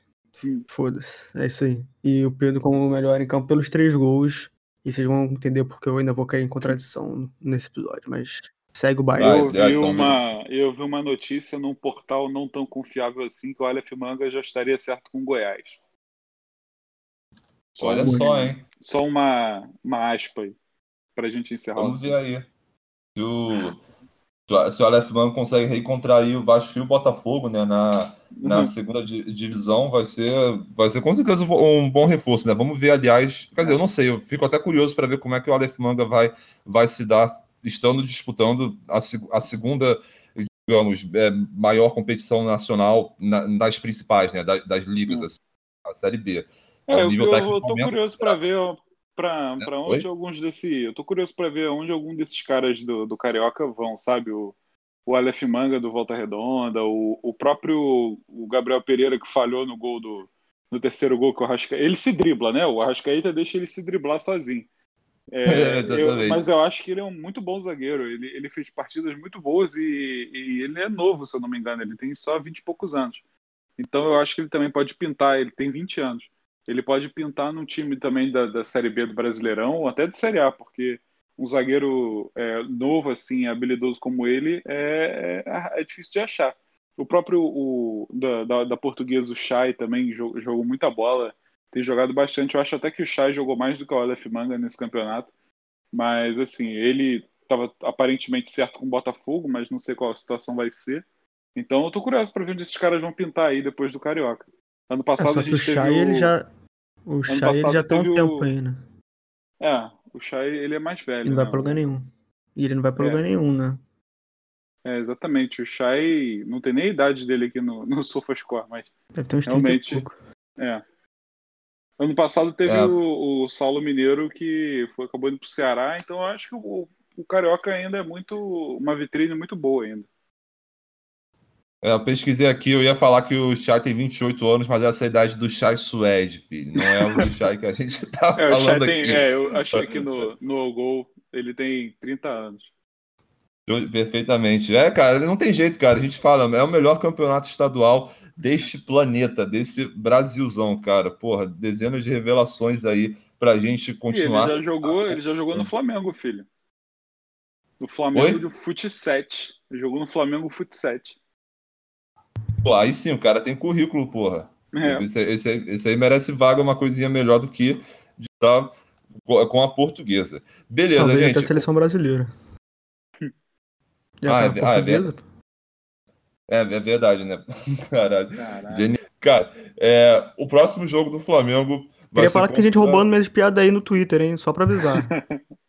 Foda-se, é isso aí. E o Pedro como o melhor em campo pelos três gols. E vocês vão entender porque eu ainda vou cair em contradição nesse episódio, mas segue o baile. Eu vi, uma, eu vi uma notícia num portal não tão confiável assim que o Aleph Manga já estaria certo com Goiás. Só Olha só, hein? Só uma, uma aspa aí, pra gente encerrar. Vamos ver aí. Se o, se o Aleph Manga consegue reencontrar aí o Vasco e o Botafogo, né, na, na uhum. segunda divisão vai ser, vai ser com certeza um bom reforço, né? Vamos ver, aliás, quer dizer, eu não sei, eu fico até curioso para ver como é que o Aleph Manga vai, vai se dar, estando disputando a, a segunda, digamos, é, maior competição nacional na, nas principais, né? Das, das ligas, uhum. assim, a Série B. É, eu, eu, eu tô curioso para ver para é, onde Oi? alguns desse, eu tô curioso para ver onde algum desses caras do, do Carioca vão, sabe? O o Aleph Manga do Volta Redonda, o, o próprio o Gabriel Pereira que falhou no gol do no terceiro gol que o Arrascaeta, ele se dribla, né? O Arrascaeta deixa ele se driblar sozinho. É, é, eu, mas eu acho que ele é um muito bom zagueiro. Ele, ele fez partidas muito boas e, e, ele é novo, se eu não me engano. Ele tem só 20 e poucos anos. Então eu acho que ele também pode pintar. Ele tem 20 anos. Ele pode pintar num time também da, da Série B do Brasileirão ou até de Série A, porque um zagueiro é, novo, assim, habilidoso como ele, é, é, é, difícil de achar. O próprio o, da, da, da portuguesa, o Chay, também jogou, jogou, muita bola, tem jogado bastante. Eu acho até que o Chay jogou mais do que o Aleph Manga nesse campeonato. Mas, assim, ele estava aparentemente certo com o Botafogo, mas não sei qual a situação vai ser. Então, eu tô curioso para ver onde esses caras vão pintar aí depois do Carioca. Ano passado é, a gente o Chay, teve o... ele já... O Chay, ele já tem um tempo aí, né? É, o Shai, ele é mais velho. Ele não né? vai pra lugar nenhum. E ele não vai pra é. lugar nenhum, né? É, exatamente. O Shai não tem nem a idade dele aqui no, no SofaScore, mas. Deve ter uns realmente, 30 e pouco. É. Ano passado teve é. o, o, Saulo Mineiro que foi, acabou indo pro Ceará, então eu acho que o, o Carioca ainda é muito. uma vitrine muito boa ainda. É, eu pesquisei aqui, eu ia falar que o Chay tem 28 anos, mas essa é a idade do Chay Suede, filho. Não é o do Chay que a gente tá é, falando tem, aqui. É, eu achei que no, no Gol ele tem 30 anos. Perfeitamente. É, cara, não tem jeito, cara. A gente fala, é o melhor campeonato estadual deste planeta, desse Brasilzão, cara. Porra, dezenas de revelações aí pra gente continuar. ele já jogou, ele já jogou no Flamengo, filho. No Flamengo Oi? do Fut 7. Ele jogou no Flamengo Fut 7. Pô, aí sim, o cara tem currículo, porra. É. Esse, esse, esse, aí merece vaga, uma coisinha melhor do que de estar com a portuguesa. Beleza, Talvez gente. até a seleção brasileira. Já ah, é, ah, é, é, é, verdade, né? Caralho. Caralho. Cara, é, o próximo jogo do Flamengo. Queria falar que tem gente roubando minhas piadas aí no Twitter, hein? Só pra avisar.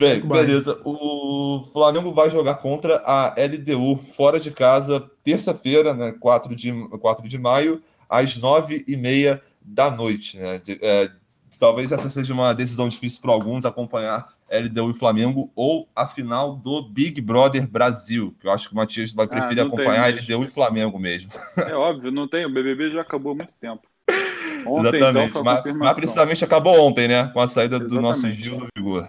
Bem, beleza. O Flamengo vai jogar contra a LDU fora de casa, terça-feira, né, 4 de, 4 de maio, às 9h30 da noite. Né? É, talvez essa seja uma decisão difícil para alguns acompanhar LDU e Flamengo ou a final do Big Brother Brasil, que eu acho que o Matias vai ah, preferir ah, acompanhar LDU e Flamengo mesmo. É óbvio, não tem. O BBB já acabou há muito tempo. Ontem, então, Exatamente, então, mas, mas, precisamente acabou ontem, né? Com a saída Exatamente. do nosso Gil do Vigor.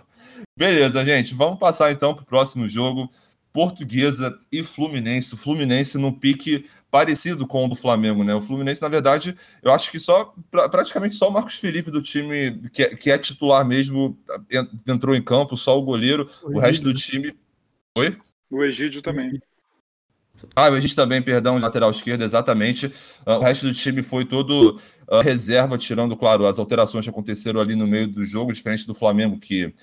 Beleza, gente. Vamos passar então para o próximo jogo. Portuguesa e Fluminense. O Fluminense num pique parecido com o do Flamengo, né? O Fluminense, na verdade, eu acho que só praticamente só o Marcos Felipe do time que é, que é titular mesmo entrou em campo, só o goleiro, o, o resto do time. Oi? O Egídio também. Ah, o Egídio também, perdão, lateral esquerdo, exatamente. Uh, o resto do time foi todo uh, reserva, tirando, claro, as alterações que aconteceram ali no meio do jogo, diferente do Flamengo, que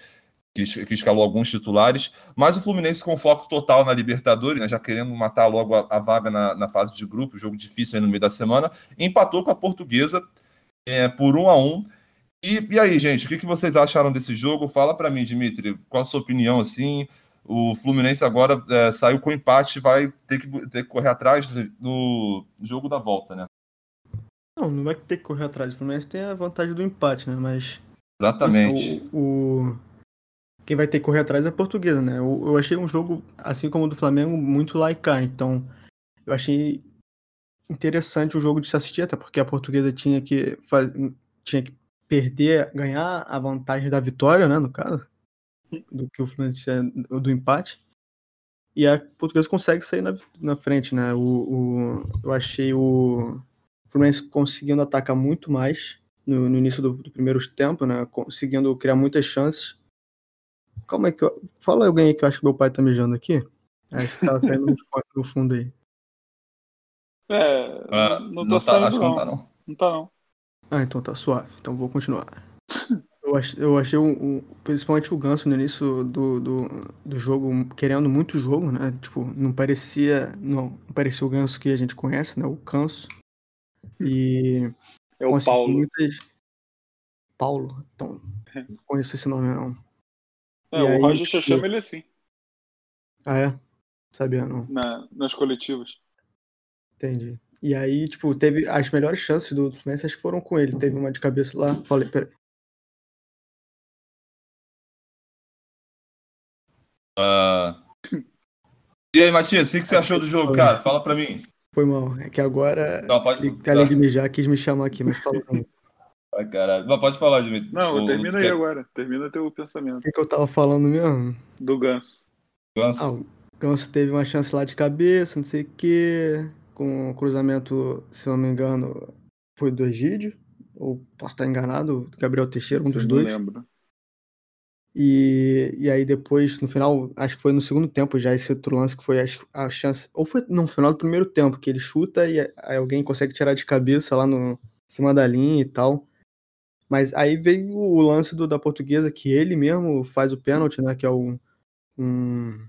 que, que escalou alguns titulares, mas o Fluminense com foco total na Libertadores, né, já querendo matar logo a, a vaga na, na, fase de grupo, jogo difícil aí no meio da semana, empatou com a Portuguesa é, por um a um. E, e aí, gente, o que, que vocês acharam desse jogo? Fala para mim, Dimitri, qual a sua opinião, assim? O Fluminense agora é, saiu com empate, vai ter que, ter que correr atrás do jogo da volta, né? Não, não vai ter que correr atrás. O Fluminense tem a vantagem do empate, né? Mas. Exatamente. o, quem vai ter que correr atrás é a portuguesa, né? Eu, eu achei um jogo, assim como o do Flamengo, muito laicar. Então, eu achei interessante o jogo de se assistir, até porque a portuguesa tinha que, faz... tinha que perder, ganhar a vantagem da vitória, né? No caso, do que o Fluminense do empate. E a portuguesa consegue sair na, na frente, né? O, o, eu achei o Fluminense conseguindo atacar muito mais no, no início do, do primeiro tempo, né? Conseguindo criar muitas chances Calma aí que eu... Fala alguém aí que eu acho que meu pai tá mijando aqui. Acho que tá saindo no fundo aí. É, uh, não, não tá, saindo acho não. não tá não. Não tá não. Ah, então tá suave. Então vou continuar. eu, achei, eu achei um, um, principalmente o Ganso no início do, do, do jogo querendo muito jogo, né? Tipo, não parecia. Não, não parecia o Ganso que a gente conhece, né? O Canso. E. É o Paulo. Muitas... Paulo? Então, não conheço esse nome não. É, e o aí, Roger já tipo... chama ele assim. Ah, é? Sabia não. Na, nas coletivas. Entendi. E aí, tipo, teve as melhores chances do Fluminense, acho que foram com ele. Teve uma de cabeça lá. Falei, peraí. Uh... E aí, Matias, o que, que você achou do jogo, cara? Fala pra mim. Foi mal. É que agora, não, pode... além de mijar, quis me chamar aqui, mas fala pra mim. Ai, caralho. Mas pode falar, Dimitri. Não, o, termina aí quer... agora. Termina teu pensamento. O que, que eu tava falando mesmo? Do Ganso. Ganso. Ah, o Ganso teve uma chance lá de cabeça, não sei o quê. Com o cruzamento, se não me engano, foi do Egídio. Ou posso estar enganado, Gabriel Teixeira, um dos dois. Não lembro. E, e aí depois, no final, acho que foi no segundo tempo já esse outro lance que foi a, a chance. Ou foi no final do primeiro tempo, que ele chuta e aí alguém consegue tirar de cabeça lá no em cima da linha e tal. Mas aí veio o lance do, da portuguesa, que ele mesmo faz o pênalti, né? Que é o. Um,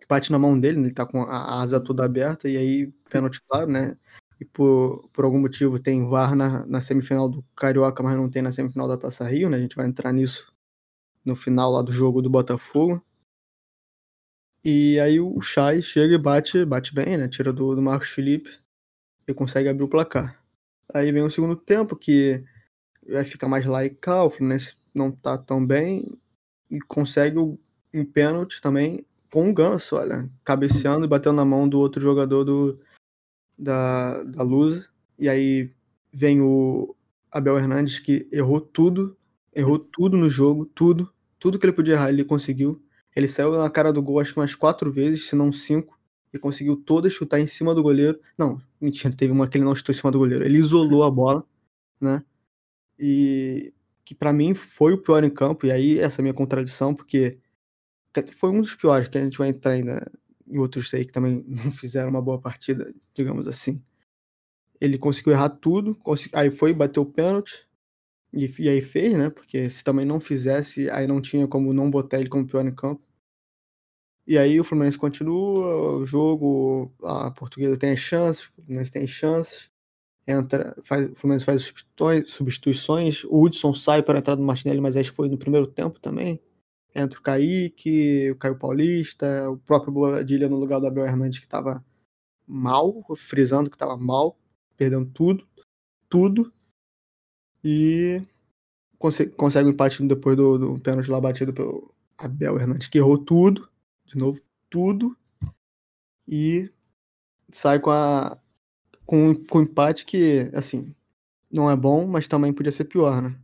que bate na mão dele, né, ele tá com a asa toda aberta, e aí, pênalti, claro, né? E por, por algum motivo tem VAR na, na semifinal do Carioca, mas não tem na semifinal da Taça Rio, né? A gente vai entrar nisso no final lá do jogo do Botafogo. E aí o Chay chega e bate, bate bem, né? Tira do, do Marcos Felipe e consegue abrir o placar. Aí vem o segundo tempo que vai ficar mais laical, o Fluminense não tá tão bem e consegue um pênalti também com o Ganso, olha, cabeceando e batendo na mão do outro jogador do, da, da Luz. E aí vem o Abel Hernandes que errou tudo, errou tudo no jogo, tudo, tudo que ele podia errar ele conseguiu. Ele saiu na cara do gol acho que umas quatro vezes, se não cinco, e conseguiu todas chutar em cima do goleiro. Não, mentira, teve uma que ele não chutou em cima do goleiro. Ele isolou a bola, né? E que para mim foi o pior em campo, e aí essa é minha contradição, porque foi um dos piores, que a gente vai entrar ainda em outros aí que também não fizeram uma boa partida, digamos assim. Ele conseguiu errar tudo, aí foi, bateu o pênalti, e, e, aí fez, né? Porque se também não fizesse, aí não tinha como não botar ele como pior em campo. E aí o Fluminense continua, o jogo, a Portuguesa tem as chances, o Fluminense tem as chances entra, faz, o Fluminense faz substituições, o Hudson sai para entrar do Martinelli, mas acho que foi no primeiro tempo também. Entra o Kaique, o Caio Paulista, o próprio Boadilha no lugar do Abel Hernandes que estava mal, frisando que estava mal, perdendo tudo, tudo. E consegue, consegue um empate depois do, do pênalti lá batido pelo Abel Hernandes, que errou tudo, de novo, tudo. E sai com a com, com empate que, assim, não é bom, mas também podia ser pior, né?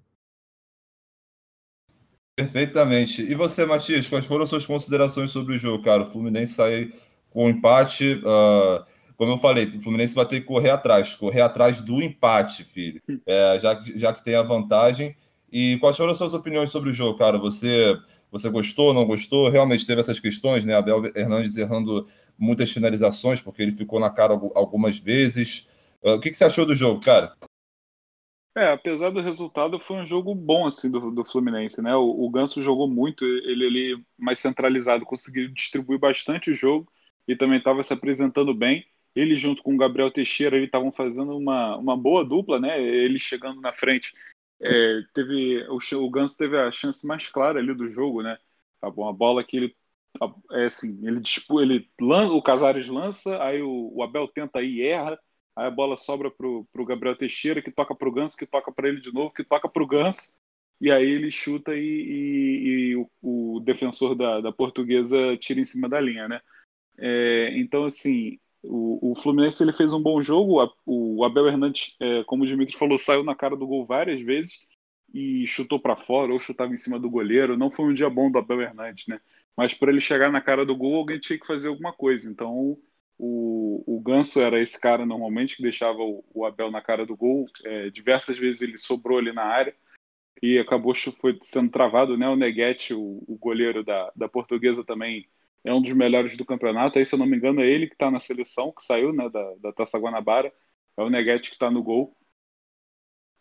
Perfeitamente. E você, Matias, quais foram as suas considerações sobre o jogo, cara? O Fluminense sai com empate. Uh, como eu falei, o Fluminense vai ter que correr atrás, correr atrás do empate, filho. É, já, já que tem a vantagem. E quais foram as suas opiniões sobre o jogo, cara? Você, você gostou, não gostou? Realmente teve essas questões, né? Abel Hernandes errando muitas finalizações, porque ele ficou na cara algumas vezes. Uh, o que, que você achou do jogo, cara? É, apesar do resultado, foi um jogo bom assim do, do Fluminense, né? O, o Ganso jogou muito, ele, ele mais centralizado, conseguiu distribuir bastante o jogo e também estava se apresentando bem. Ele junto com o Gabriel Teixeira, ele estavam fazendo uma, uma boa dupla, né? Ele chegando na frente, é, teve o, o Ganso teve a chance mais clara ali do jogo, né? A, a bola que ele é assim, ele, ele lança, o Casares lança, aí o, o Abel tenta e erra Aí a bola sobra pro, pro Gabriel Teixeira, que toca pro Ganso, que toca para ele de novo, que toca pro Ganso. E aí ele chuta e, e, e o, o, defensor da, da portuguesa tira em cima da linha, né? É, então, assim, o, o, Fluminense ele fez um bom jogo. O Abel Hernandes, é, como o Dimitri falou, saiu na cara do gol várias vezes e chutou para fora ou chutava em cima do goleiro. Não foi um dia bom do Abel Hernandes, né? Mas para ele chegar na cara do gol, alguém tinha que fazer alguma coisa. Então, o, o Ganso era esse cara normalmente que deixava o, o Abel na cara do gol. É, diversas vezes ele sobrou ali na área e acabou foi sendo travado. Né? O Neguete, o, o goleiro da, da Portuguesa, também é um dos melhores do campeonato. Aí, se eu não me engano, é ele que está na seleção, que saiu né, da, da Taça Guanabara. É o Neguete que está no gol.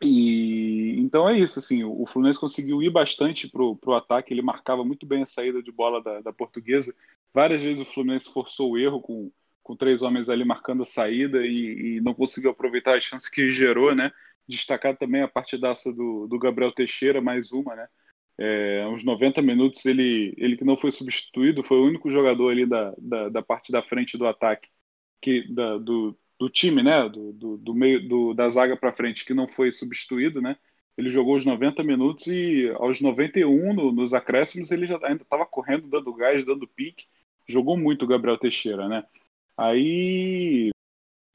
E então é isso, assim, o Fluminense conseguiu ir bastante pro, pro ataque, ele marcava muito bem a saída de bola da, da portuguesa. Várias vezes o Fluminense forçou o erro com com três homens ali marcando a saída e, e não conseguiu aproveitar as chances que gerou, né? Destacar também a partidaça do, do Gabriel Teixeira, mais uma, né? É, uns 90 minutos ele, ele que não foi substituído, foi o único jogador ali da, da, da parte da frente do ataque, que da, do, do time, né? Do, do, do meio do, da zaga para frente, que não foi substituído, né? Ele jogou os 90 minutos e aos 91, no, nos acréscimos, ele já ainda estava correndo, dando gás, dando pique. Jogou muito o Gabriel Teixeira, né? Aí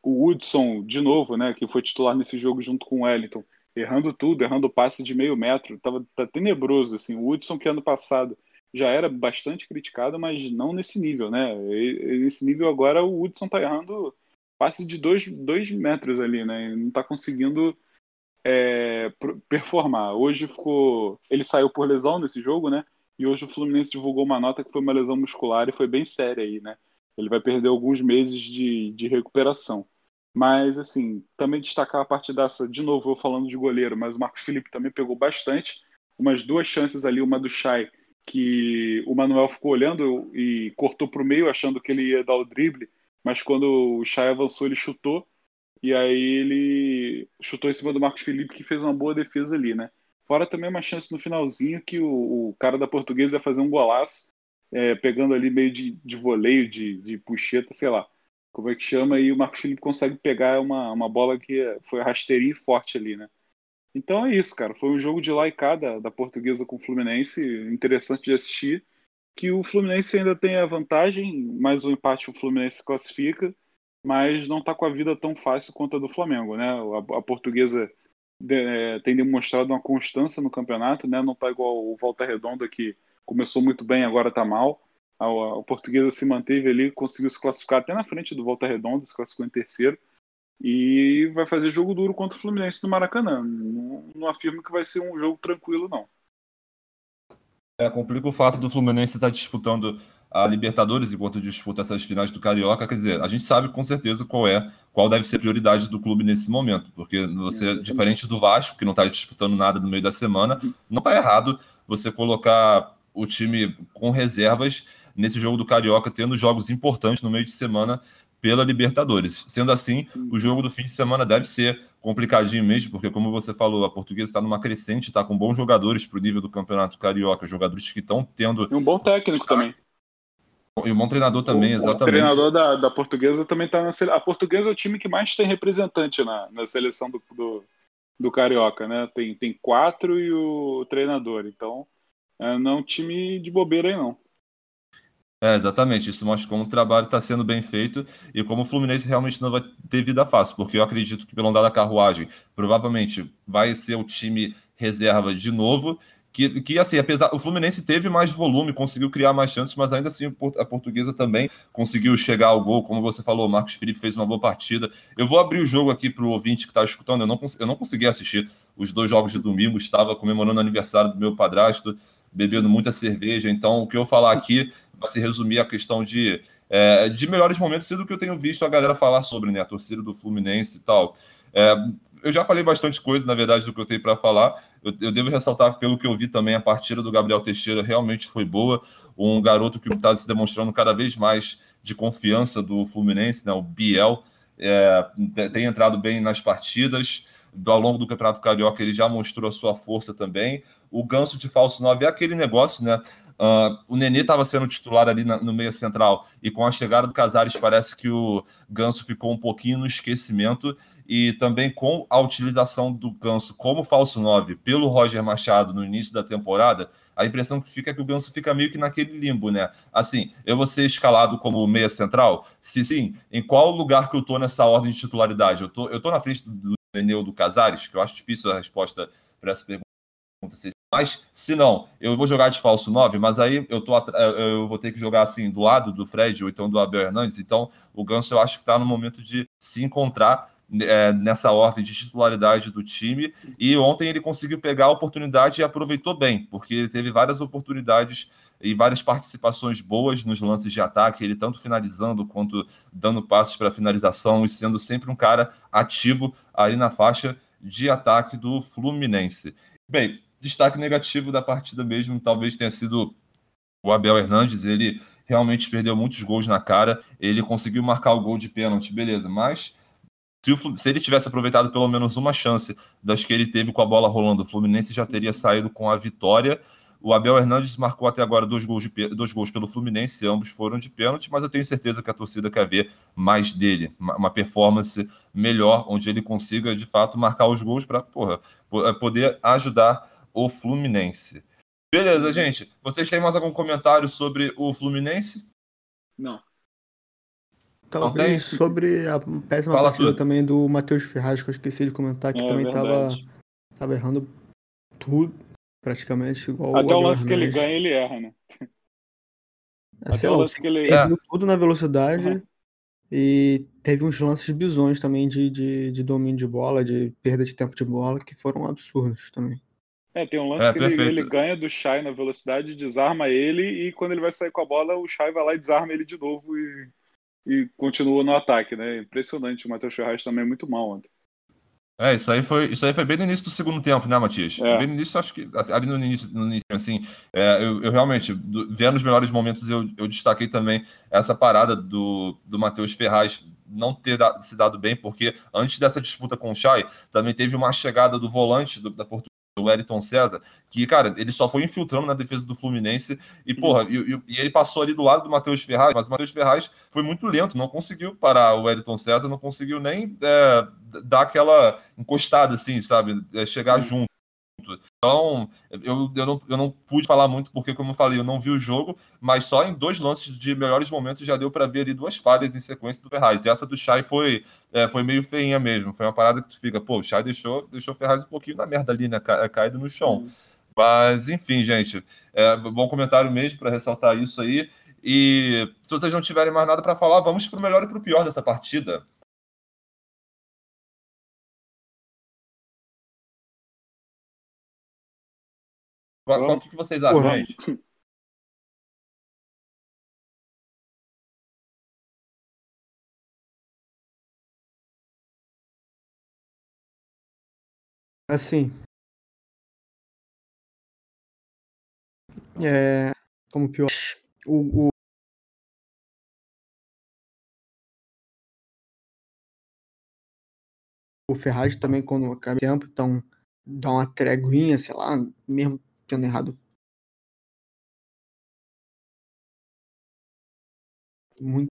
o Woodson, de novo, né, que foi titular nesse jogo junto com o Wellington, errando tudo, errando passe de meio metro, tava tá tenebroso assim. O Woodson que ano passado já era bastante criticado, mas não nesse nível, né? E, nesse nível agora o Woodson tá errando passe de dois, dois metros ali, né? Não tá conseguindo é, performar. Hoje ficou, ele saiu por lesão nesse jogo, né? E hoje o Fluminense divulgou uma nota que foi uma lesão muscular e foi bem séria aí, né? Ele vai perder alguns meses de, de recuperação. Mas, assim, também destacar a partidaça, de novo, eu falando de goleiro, mas o Marcos Felipe também pegou bastante. Umas duas chances ali, uma do Chay, que o Manuel ficou olhando e cortou para o meio, achando que ele ia dar o drible, mas quando o Chay avançou, ele chutou. E aí ele chutou em cima do Marcos Felipe, que fez uma boa defesa ali, né? Fora também uma chance no finalzinho que o, o cara da portuguesa ia fazer um golaço é, pegando ali meio de, de voleio, de, de puxeta, sei lá, como é que chama, e o Marcos Felipe consegue pegar uma, uma bola que foi rasteirinha e forte ali, né? Então é isso, cara. Foi um jogo de cá da, portuguesa com o Fluminense, interessante de assistir. Que o Fluminense ainda tem a vantagem, mais um empate o Fluminense classifica, mas não está com a vida tão fácil quanto a do Flamengo, né? A, a portuguesa é, tem demonstrado uma constância no campeonato, né? Não está igual o Volta Redonda que começou muito bem, agora está mal. A, Portuguesa se manteve ali, conseguiu se classificar até na frente do Volta Redonda, se classificou em terceiro. E vai fazer jogo duro contra o Fluminense no Maracanã. Não, não afirmo que vai ser um jogo tranquilo, não. É, complica o fato do Fluminense estar disputando a Libertadores enquanto disputa essas finais do Carioca. Quer dizer, a gente sabe com certeza qual é, qual deve ser a prioridade do clube nesse momento, porque você, diferente do Vasco, que não está disputando nada no meio da semana, não está errado você colocar o time com reservas nesse jogo do Carioca, tendo jogos importantes no meio de semana pela Libertadores. Sendo assim, o jogo do fim de semana deve ser complicadinho mesmo, porque, como você falou, a portuguesa está numa crescente, está com bons jogadores para o nível do Campeonato Carioca, jogadores que estão tendo. E um bom técnico também. E um bom treinador também, o, exatamente. O treinador da, da portuguesa também está na seleção. A portuguesa é o time que mais tem representante na, na seleção do, do, do Carioca, né? Tem, tem quatro e o treinador. Então, é, não é um time de bobeira aí, não. É, exatamente. Isso mostra como o trabalho está sendo bem feito e como o Fluminense realmente não vai ter vida fácil, porque eu acredito que, pelo andar da carruagem, provavelmente vai ser o time reserva de novo, que, que assim, apesar o Fluminense teve mais volume, conseguiu criar mais chances, mas ainda assim a portuguesa também conseguiu chegar ao gol, como você falou, o Marcos Felipe fez uma boa partida. Eu vou abrir o jogo aqui para o ouvinte que está escutando, eu não, eu não consegui assistir os dois jogos de domingo, estava comemorando o aniversário do meu padrasto, bebendo muita cerveja, então o que eu falar aqui vai se resumir a questão de, é, de melhores momentos, sendo que eu tenho visto a galera falar sobre, né, a torcida do Fluminense e tal. É, eu já falei bastante coisa, na verdade, do que eu tenho para falar. Eu, eu, devo ressaltar, pelo que eu vi também, a partida do Gabriel Teixeira realmente foi boa. Um garoto que está se demonstrando cada vez mais de confiança do Fluminense, né, o Biel, é, tem entrado bem nas partidas. Ao longo do Campeonato Carioca, ele já mostrou a sua força também. O ganso de falso 9 é aquele negócio, né? Uh, o Nenê estava sendo titular ali na, no meio central e com a chegada do Casares parece que o Ganso ficou um pouquinho no esquecimento e também com a utilização do Ganso como falso 9 pelo Roger Machado no início da temporada, a impressão que fica é que o Ganso fica meio que naquele limbo, né? Assim, eu vou ser escalado como meia central? Se sim, em qual lugar que eu tô nessa ordem de titularidade? Eu tô, eu tô na frente do Nenê ou do Casares, que eu acho difícil a resposta para essa pergunta mas se não, eu vou jogar de falso 9, mas aí eu, tô, eu vou ter que jogar assim do lado do Fred ou então do Abel Hernandes. Então o Ganso eu acho que está no momento de se encontrar é, nessa ordem de titularidade do time. E ontem ele conseguiu pegar a oportunidade e aproveitou bem, porque ele teve várias oportunidades e várias participações boas nos lances de ataque, ele tanto finalizando quanto dando passos para finalização e sendo sempre um cara ativo ali na faixa de ataque do Fluminense. Bem, destaque negativo da partida mesmo talvez tenha sido o Abel Hernandes. Ele realmente perdeu muitos gols na cara. Ele conseguiu marcar o gol de pênalti, beleza, mas se, o, se, ele tivesse aproveitado pelo menos uma chance das que ele teve com a bola rolando, o Fluminense já teria saído com a vitória. O Abel Hernandes marcou até agora dois gols, de, dois gols pelo Fluminense, ambos foram de pênalti, mas eu tenho certeza que a torcida quer ver mais dele, uma performance melhor, onde ele consiga de fato marcar os gols para poder ajudar o Fluminense. Beleza, gente. Vocês têm mais algum comentário sobre o Fluminense? Não. Talvez sobre a péssima Fala partida tudo. também do Matheus Ferraz, que eu esqueci de comentar, que é, também estava tava errando tudo, praticamente igual Até o, o lance que ele ganha, ele erra, né? É, Até o lance que ele erra. tudo na velocidade uhum. e teve uns lances bizões também de, de, de domínio de bola, de perda de tempo de bola, que foram absurdos também. É, tem um lance é, que ele, ele, ganha do Shai na velocidade, desarma ele, e quando ele vai sair com a bola, o Shai vai lá e desarma ele de novo e, e continua no ataque, né? Impressionante. O Matheus Ferraz também é muito mal ontem. É, isso aí foi, isso aí foi bem no início do segundo tempo, né, Matias? É. Bem no início, acho que assim, ali no início, no início assim, é, eu, eu, realmente, vendo os melhores momentos, eu, eu destaquei também essa parada do, do Matheus Ferraz não ter dado, se dado bem, porque antes dessa disputa com o Chay, também teve uma chegada do volante do, da Portugal o Wellington César, que, cara, ele só foi infiltrando na defesa do Fluminense e, porra, e, e ele passou ali do lado do Matheus Ferraz, mas o Matheus Ferraz foi muito lento, não conseguiu parar o Wellington César, não conseguiu nem é, dar aquela encostada, assim, sabe, é, chegar junto. Então, eu, eu, não, eu não pude falar muito porque, como eu falei, eu não vi o jogo, mas só em dois lances de melhores momentos já deu para ver ali duas falhas em sequência do Ferraz. E essa do Chay foi, é, foi meio feinha mesmo. Foi uma parada que tu fica, pô, o Chay deixou, deixou o Ferraz um pouquinho na merda ali, né? Ca, caído no chão. Uhum. Mas, enfim, gente, é, bom comentário mesmo para ressaltar isso aí. E se vocês não tiverem mais nada para falar, vamos para o melhor e para o pior dessa partida. Qual, que vocês acham, Porra. gente? Assim. É. Como pior. O, o, o Ferrari também, quando acaba o tempo, então dá uma treguinha, sei lá, mesmo tendo errado muito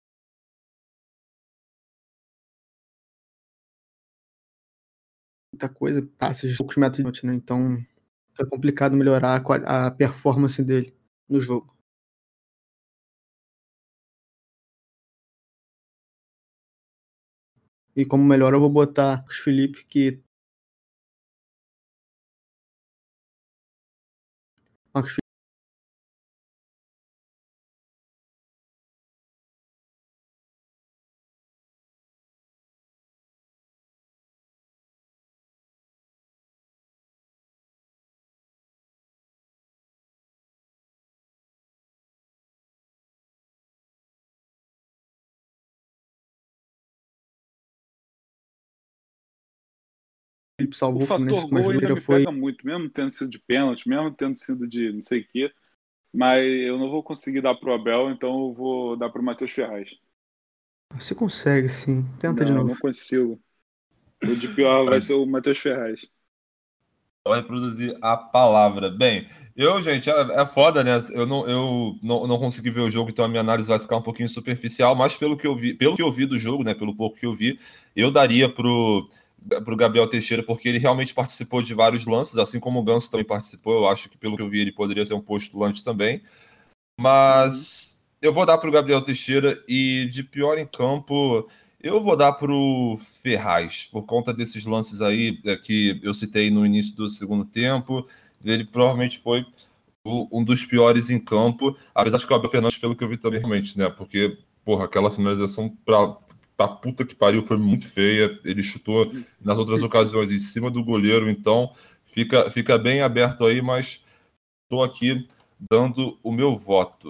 muita coisa, passes poucos metros, né? Então é complicado melhorar a, a performance dele no jogo. E como melhor eu vou botar os Felipe, que Marcos Felipe salvou O o Fluminense fator com uma gol ainda me foi. pega muito, mesmo tendo sido de pênalti, mesmo tendo sido de não sei o quê. Mas eu não vou conseguir dar pro Abel, então eu vou dar pro Matheus Ferraz. Você consegue, sim. Tenta de não, novo. não consigo. O de pior vai ser o Matheus Ferraz. Vai reproduzir a palavra. Bem, eu, gente, é, é foda, né? Eu, não, eu não, não consegui ver o jogo, então a minha análise vai ficar um pouquinho superficial, mas pelo que eu vi, pelo que eu vi do jogo, né? Pelo pouco que eu vi, eu daria pro, pro Gabriel Teixeira, porque ele realmente participou de vários lances, assim como o Ganso também participou. Eu acho que, pelo que eu vi, ele poderia ser um postulante também. Mas eu vou dar pro Gabriel Teixeira e de pior em campo. Eu vou dar pro Ferraz, por conta desses lances aí é, que eu citei no início do segundo tempo. Ele provavelmente foi o- um dos piores em campo, apesar de que o Abel Fernandes, pelo que eu vi também, realmente, né? Porque, porra, aquela finalização pra, pra puta que pariu foi muito feia. Ele chutou nas outras ocasiões em cima do goleiro, então fica, fica bem aberto aí, mas estou aqui dando o meu voto.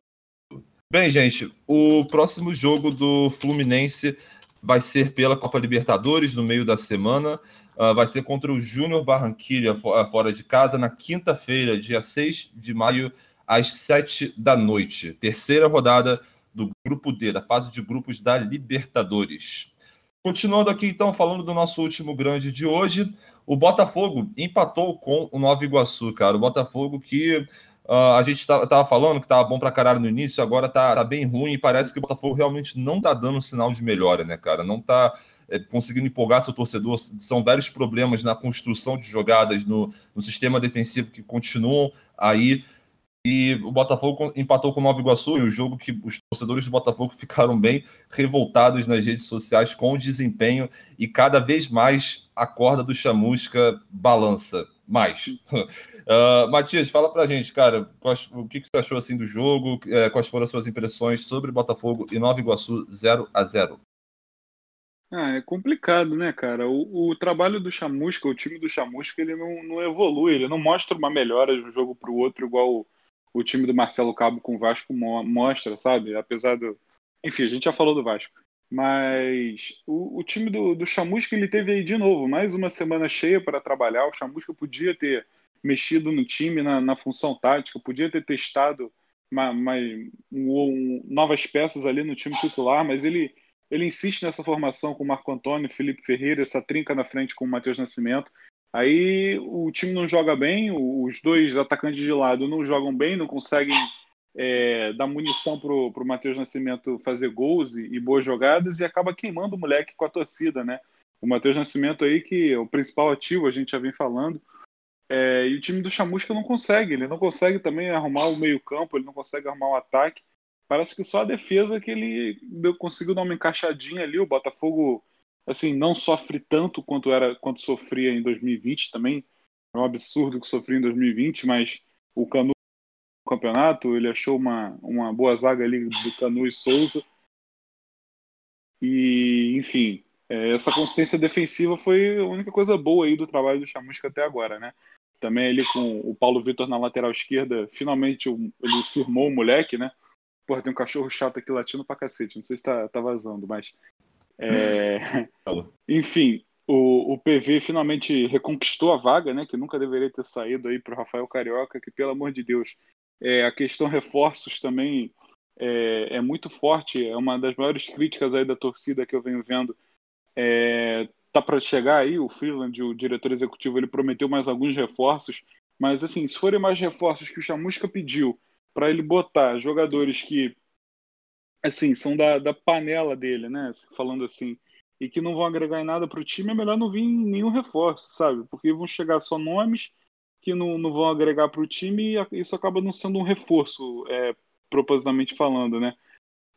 Bem, gente, o próximo jogo do Fluminense vai ser pela Copa Libertadores no meio da semana. Ah, vai ser contra o Júnior Barranquilha, fo- ah, fora de casa, na quinta-feira, dia 6 de maio, às 7 da noite. Terceira rodada do Grupo D, da fase de grupos da Libertadores. Continuando aqui, então, falando do nosso último grande de hoje, o Botafogo empatou com o Nova Iguaçu, cara. O Botafogo que ah, a gente tá- tava falando que tava bom pra caralho no início, agora tá, tá bem ruim e parece que o Botafogo realmente não tá dando sinal de melhora, né, cara? Não tá é, conseguindo empolgar seu torcedor. São vários problemas na construção de jogadas, no, no sistema defensivo que continuam aí. E o Botafogo empatou com o Nova Iguaçu, em um jogo que os torcedores do Botafogo ficaram bem revoltados nas redes sociais com o desempenho e cada vez mais a corda do Chamusca balança mais. Uh, Matias, fala pra gente, cara, quais- o que, que você achou assim do jogo? eh, quais foram as suas impressões sobre Botafogo e Nova Iguaçu 0 a 0 Ah, é complicado, né, cara? O, o trabalho do Chamusca, o time do Chamusca, ele não, não evolui, ele não mostra uma melhora de um jogo para o outro, igual o, time do Marcelo Cabo com o Vasco mo- mostra, sabe? Apesar do. Enfim, a gente já falou do Vasco. Mas o, o time do, do Chamusca, ele teve aí de novo mais uma semana cheia para trabalhar. O Chamusca podia ter mexido no time, na, na função tática, podia ter testado ma- ma- um- um- novas peças ali no time titular, mas ele ele insiste nessa formação com o Marco Antônio, Felipe Ferreira, essa trinca na frente com o Matheus Nascimento. Aí o time não joga bem, os dois atacantes de lado não jogam bem, não conseguem é, dar munição para o Matheus Nascimento fazer gols e, e boas jogadas e acaba queimando o moleque com a torcida, né? O Matheus Nascimento aí, que é o principal ativo, a gente já vem falando. É, e o time do Chamusca não consegue, ele não consegue também arrumar o meio-campo, ele não consegue arrumar o ataque. Parece que só a defesa que ele conseguiu dar uma encaixadinha ali. O Botafogo, assim, não sofre tanto quanto era quanto sofria em 2020 também. É um absurdo que sofria em 2020, mas o Canu no campeonato, ele achou uma, uma boa zaga ali do Canu e Souza. E, enfim, é, essa consistência defensiva foi a única coisa boa aí do trabalho do Chamusca até agora, né? Também ali com o Paulo Vitor na lateral esquerda, finalmente ele firmou o moleque, né? Porra, tem um cachorro chato aqui latindo pra cacete, não sei se tá, tá vazando, mas. É. Enfim, o, o PV finalmente reconquistou a vaga, né? Que nunca deveria ter saído aí pro Rafael Carioca, que pelo amor de Deus. É, a questão reforços também é, é muito forte, é uma das maiores críticas aí da torcida que eu venho vendo. É, tá para chegar aí, o Freeland, o diretor executivo, ele prometeu mais alguns reforços, mas assim, se forem mais reforços que o Chamusca pediu para ele botar jogadores que assim são da, da panela dele, né? Falando assim, e que não vão agregar em nada para o time, é melhor não vir nenhum reforço, sabe? Porque vão chegar só nomes que não, não vão agregar para o time e isso acaba não sendo um reforço, é, propositalmente falando, né?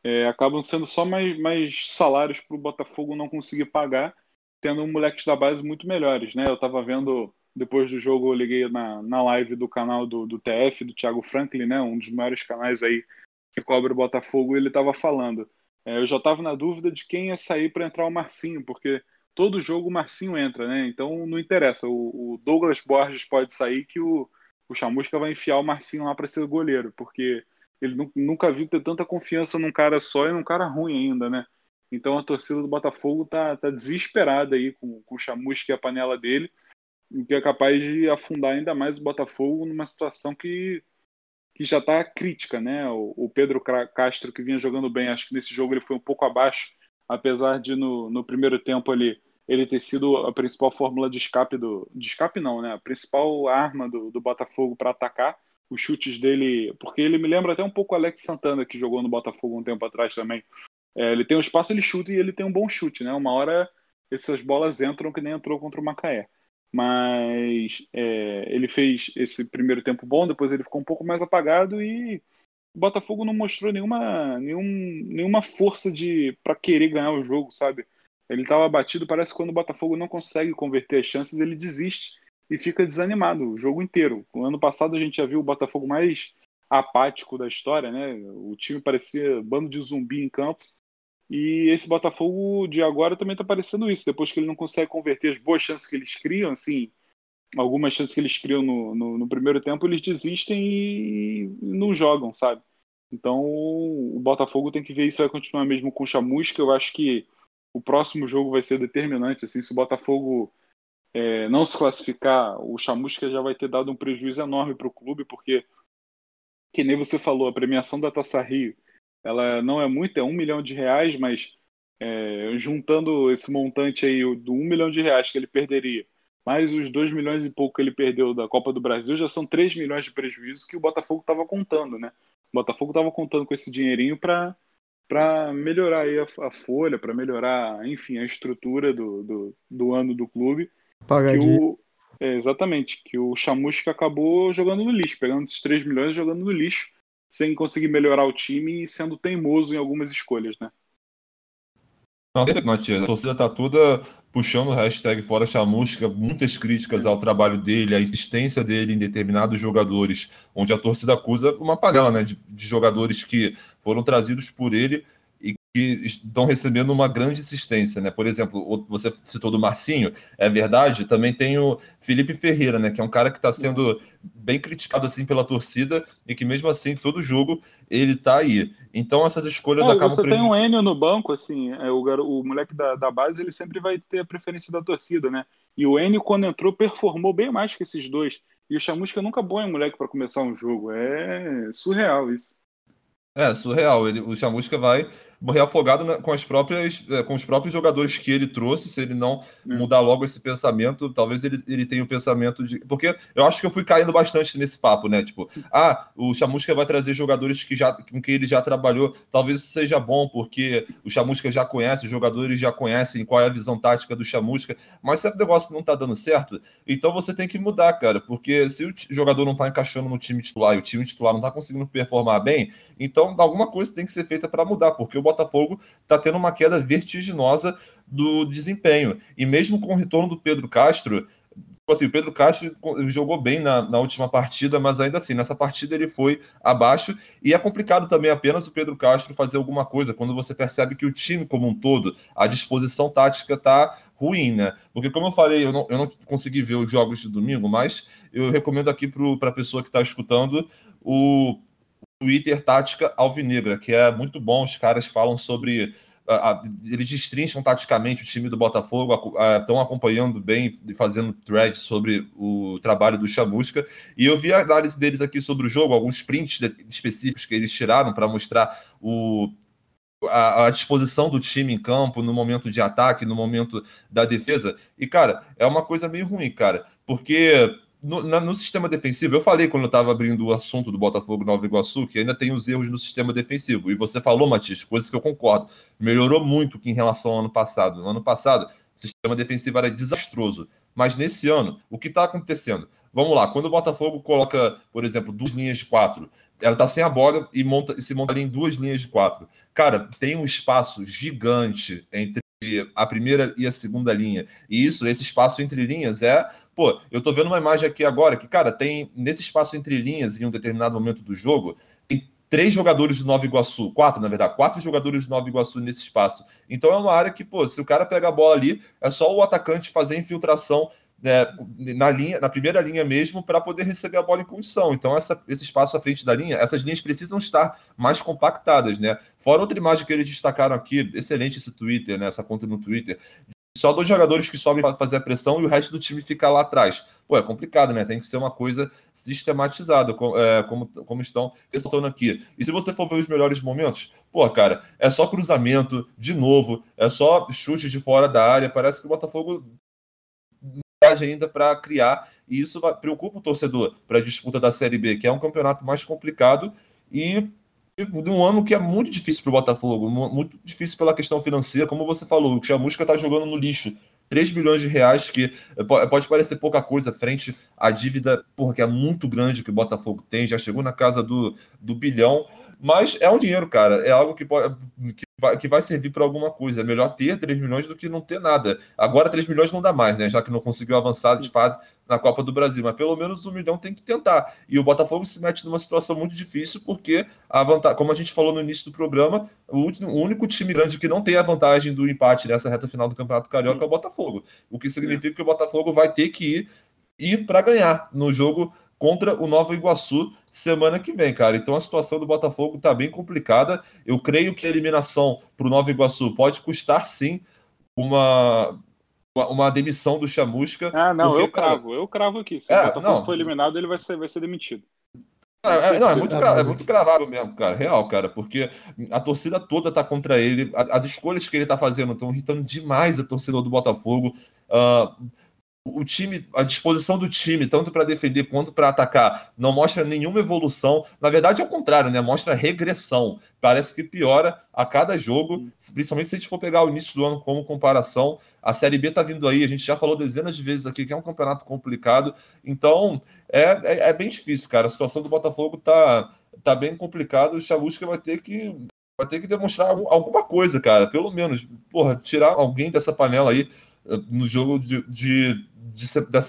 É, acabam sendo só mais, mais salários para o Botafogo não conseguir pagar, tendo moleques da base muito melhores, né? Eu estava vendo depois do jogo eu liguei na, na live do canal do, do TF, do Thiago Franklin, né, um dos maiores canais aí que cobre o Botafogo, ele estava falando. É, eu já estava na dúvida de quem ia sair para entrar o Marcinho, porque todo jogo o Marcinho entra, né? Então não interessa. O, o Douglas Borges pode sair que o, o Chamusca vai enfiar o Marcinho lá para ser goleiro, porque ele nunca viu ter tanta confiança num cara só e num cara ruim ainda, né? Então a torcida do Botafogo tá, tá desesperada aí com, com o Chamusca e a panela dele o que é capaz de afundar ainda mais o Botafogo numa situação que, que já está crítica, né? O, o, Pedro Castro, que vinha jogando bem, acho que nesse jogo ele foi um pouco abaixo, apesar de no, no primeiro tempo ali ele ter sido a principal fórmula de escape do. De escape não, né? A principal arma do, do Botafogo para atacar. Os chutes dele. Porque ele me lembra até um pouco o Alex Santana, que jogou no Botafogo um tempo atrás também. É, ele tem um espaço, ele chuta e ele tem um bom chute, né? Uma hora essas bolas entram que nem entrou contra o Macaé mas é, ele fez esse primeiro tempo bom, depois ele ficou um pouco mais apagado e o Botafogo não mostrou nenhuma, nenhum, nenhuma força de para querer ganhar o jogo, sabe? Ele estava abatido, parece que quando o Botafogo não consegue converter as chances, ele desiste e fica desanimado o jogo inteiro. No ano passado a gente já viu o Botafogo mais apático da história, né? O time parecia bando de zumbi em campo e esse Botafogo de agora também está parecendo isso. Depois que ele não consegue converter as boas chances que eles criam, assim, algumas chances que eles criam no, no, no primeiro tempo, eles desistem e não jogam, sabe? Então o Botafogo tem que ver isso vai continuar mesmo com o Chamusca. Eu acho que o próximo jogo vai ser determinante. Assim, se o Botafogo é, não se classificar, o Chamusca já vai ter dado um prejuízo enorme para o clube, porque, que nem você falou, a premiação da Taça Rio ela não é muito, é um milhão de reais, mas é, juntando esse montante aí do um milhão de reais que ele perderia, mais os dois milhões e pouco que ele perdeu da Copa do Brasil, já são três milhões de prejuízo que o Botafogo estava contando, né? O Botafogo estava contando com esse dinheirinho para para melhorar aí a, a folha, para melhorar, enfim, a estrutura do, do, do ano do clube. Pagadinho. É, exatamente, que o Chamusca acabou jogando no lixo, pegando esses 3 milhões e jogando no lixo sem conseguir melhorar o time e sendo teimoso em algumas escolhas, né? Não, a torcida tá toda puxando o hashtag Fora Chamusca, muitas críticas ao trabalho dele, à existência dele em determinados jogadores, onde a torcida acusa uma panela né, de, de jogadores que foram trazidos por ele que estão recebendo uma grande assistência, né? Por exemplo, você citou do Marcinho, é verdade, também tem o Felipe Ferreira, né? Que é um cara que está sendo bem criticado assim pela torcida e que mesmo assim todo jogo ele tá aí. Então essas escolhas é, acabam. Você tem um Enio no banco, assim, é, o, o moleque da, da base ele sempre vai ter a preferência da torcida, né? E o Enio quando entrou performou bem mais que esses dois. E o Chamusca nunca põe um moleque para começar um jogo. É surreal isso. É, surreal. Ele, o Chamusca vai morrer afogado na, com, as próprias, é, com os próprios jogadores que ele trouxe, se ele não hum. mudar logo esse pensamento, talvez ele, ele tenha o um pensamento de. Porque eu acho que eu fui caindo bastante nesse papo, né? Tipo, ah, o Chamusca vai trazer jogadores que já, com quem ele já trabalhou. Talvez isso seja bom, porque o Chamusca já conhece, os jogadores já conhecem qual é a visão tática do Chamusca. Mas se o negócio não tá dando certo, então você tem que mudar, cara. Porque se o jogador não tá encaixando no time titular e o time titular não tá conseguindo performar bem, então alguma coisa tem que ser feita para mudar, porque o Botafogo está tendo uma queda vertiginosa do desempenho. E mesmo com o retorno do Pedro Castro, tipo assim, o Pedro Castro jogou bem na, na, última partida, mas ainda assim, nessa partida ele foi abaixo. E é complicado também apenas o Pedro Castro fazer alguma coisa quando você percebe que o time como um todo, a disposição tática está ruim, né? Porque, como eu falei, eu não, eu não consegui ver os jogos de domingo, mas eu recomendo aqui para a pessoa que está escutando o Twitter Tática Alvinegra, que é muito bom. Os caras falam sobre. eles destrincham taticamente o time do Botafogo, estão acompanhando bem e fazendo threads sobre o trabalho do Chamusca. E eu vi a análise deles aqui sobre o jogo, alguns prints específicos que eles tiraram para mostrar o, a, a, disposição do time em campo no momento de ataque, no momento da defesa. E, cara, é uma coisa meio ruim, cara, porque no, na, no, sistema defensivo, eu falei quando eu estava abrindo o assunto do Botafogo Nova Iguaçu que ainda tem os erros no sistema defensivo. E você falou, Matias, coisas que eu concordo. Melhorou muito em relação ao ano passado. No ano passado, o sistema defensivo era desastroso. Mas nesse ano, o que está acontecendo? Vamos lá, quando o Botafogo coloca, por exemplo, duas linhas de quatro, ela está sem a bola e, monta, e se monta ali em duas linhas de quatro. Cara, tem um espaço gigante entre a primeira e a segunda linha. E isso, esse espaço entre linhas é. Pô, eu tô vendo uma imagem aqui agora que, cara, tem nesse espaço entre linhas, em um determinado momento do jogo, tem três jogadores do Nova Iguaçu, quatro, na verdade, quatro jogadores do Nova Iguaçu nesse espaço. Então é uma área que, pô, se o cara pega a bola ali, é só o atacante fazer infiltração né, na linha, na primeira linha mesmo, para poder receber a bola em condição. Então, essa, esse espaço à frente da linha, essas linhas precisam estar mais compactadas, né? Fora outra imagem que eles destacaram aqui, excelente esse Twitter, né? Essa conta no Twitter. Só dois jogadores que sobem para fazer a pressão e o resto do time fica lá atrás. Pô, é complicado, né? Tem que ser uma coisa sistematizada, como, é, como, como estão ressaltando aqui. E se você for ver os melhores momentos, pô, cara, é só cruzamento, de novo, é só chute de fora da área. Parece que o Botafogo ainda para criar, e isso preocupa o torcedor para a disputa da Série B, que é um campeonato mais complicado e de um ano que é muito difícil para o Botafogo, muito difícil pela questão financeira, como você falou, o Chamusca está jogando no lixo. 3 bilhões de reais, que pode parecer pouca coisa frente à dívida, porra, que é muito grande que o Botafogo tem, já chegou na casa do, do bilhão, mas é um dinheiro, cara. É algo que, pode, que, vai, que vai servir para alguma coisa. É melhor ter 3 milhões do que não ter nada. Agora 3 milhões não dá mais, né? Já que não conseguiu avançar de fase na Copa do Brasil. Mas pelo menos um milhão tem que tentar. E o Botafogo se mete numa situação muito difícil, porque a vantagem, como a gente falou no início do programa, o, o único time grande que não tem a vantagem do empate nessa reta final do Campeonato Carioca é o Botafogo. O que significa que o Botafogo vai ter que ir, ir para ganhar no jogo contra o Nova Iguaçu semana que vem, cara. Então a situação do Botafogo está bem complicada. Eu creio que a eliminação para o Nova Iguaçu pode custar sim uma uma demissão do Chamusca. Ah, não, porque, eu cravo, cara... eu cravo aqui. Se é, o Botafogo não. for eliminado, ele vai ser, vai ser demitido. É, é, não, é muito, é muito cravado mesmo, cara. Real, cara. Porque a torcida toda tá contra ele. As, as escolhas que ele tá fazendo estão irritando demais a torcida do Botafogo. Uh, o time, a disposição do time, tanto para defender quanto para atacar, não mostra nenhuma evolução. Na verdade, é o contrário, né? Mostra regressão. Parece que piora a cada jogo, principalmente se a gente for pegar o início do ano como comparação. A Série B tá vindo aí, a gente já falou dezenas de vezes aqui que é um campeonato complicado. Então, é, é, é bem difícil, cara. A situação do Botafogo tá, tá bem complicada. O Chalusca vai ter que vai ter que demonstrar alguma coisa, cara. Pelo menos, porra, tirar alguém dessa panela aí eh, no jogo de, de de,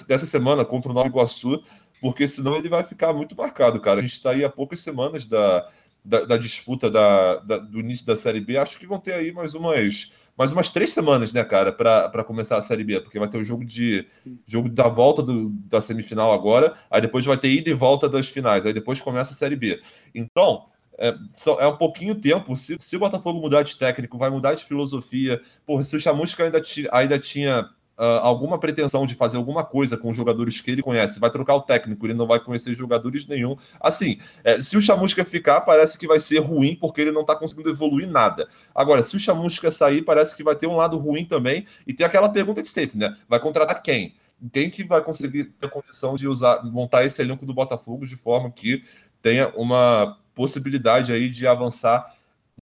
dessa semana contra o Nova Iguaçu, porque senão ele vai ficar muito marcado, cara. A gente está aí há poucas semanas da, da, da disputa da, da, do início da Série B. Acho que vão ter aí mais umas, mais umas três semanas, né, cara, para começar a Série B, porque vai ter o jogo de jogo da volta do, da semifinal agora, aí depois vai ter ida e volta das finais, aí depois começa a Série B. Então, é, é um pouquinho tempo. Se, se o Botafogo mudar de técnico, vai mudar de filosofia. Porra, se o Chamusca ainda, ainda tinha uh, alguma pretensão de fazer alguma coisa com os jogadores que ele conhece, vai trocar o técnico, ele não vai conhecer jogadores nenhum. Assim, é, se o Chamusca ficar, parece que vai ser ruim, porque ele não está conseguindo evoluir nada. Agora, se o Chamusca sair, parece que vai ter um lado ruim também, e tem aquela pergunta de sempre, né? Vai contratar quem? Quem que vai conseguir ter condição de usar, montar esse elenco do Botafogo de forma que tenha uma possibilidade aí de avançar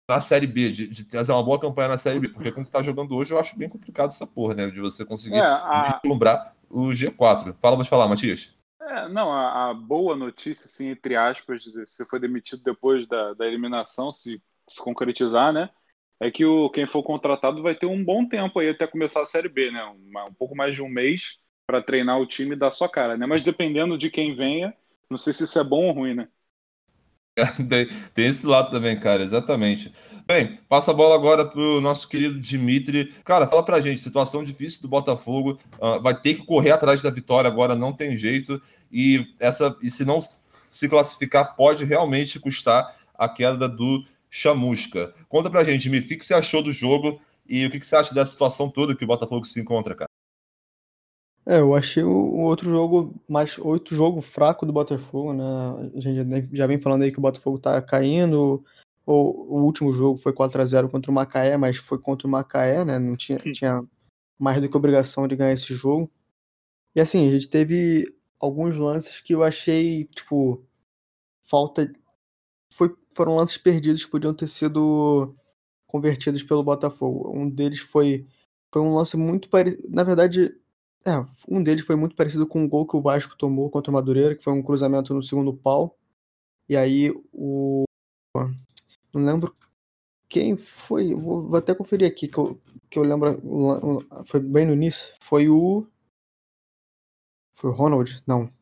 na Série B, de, de, trazer uma boa campanha na Série B, porque quando tá jogando hoje, eu acho bem complicado essa porra, né? De você conseguir é, a... vislumbrar o G4. Fala, pode falar, Matias. É, não, a, a, boa notícia, assim, entre aspas, se você foi demitido depois da, da eliminação, se, se concretizar, né? É que o, quem for contratado vai ter um bom tempo aí até começar a Série B, né? Um, um pouco mais de um mês para treinar o time da sua cara, né? Mas dependendo de quem venha, não sei se isso é bom ou ruim, né? Tem, esse lado também, cara, exatamente. Bem, passa a bola agora pro nosso querido Dimitri. Cara, fala pra gente, situação difícil do Botafogo, uh, vai ter que correr atrás da vitória agora, não tem jeito, e essa e se não se classificar, pode realmente custar a queda do Chamusca. Conta pra gente, Dimitri, o que, que você achou do jogo e o que, que você acha dessa situação toda que o Botafogo se encontra, cara? É, eu achei o outro jogo, mais outro jogo fraco do Botafogo, né? A gente já vem falando aí que o Botafogo tá caindo. O, o último jogo foi 4 a 0 contra o Macaé, mas foi contra o Macaé, né? Não tinha, tinha mais do que obrigação de ganhar esse jogo. E assim, a gente teve alguns lances que eu achei, tipo, falta. Foi, foram lances perdidos que podiam ter sido convertidos pelo Botafogo. Um deles foi, foi um lance muito parecido. Na verdade, é, um deles foi muito parecido com o gol que o Vasco tomou contra o Madureira, que foi um cruzamento no segundo pau. E aí o. Não lembro Quem foi? Vou, vou, até conferir aqui que eu, que eu lembro. Foi bem no início. Foi o. Foi o Ronald? Não.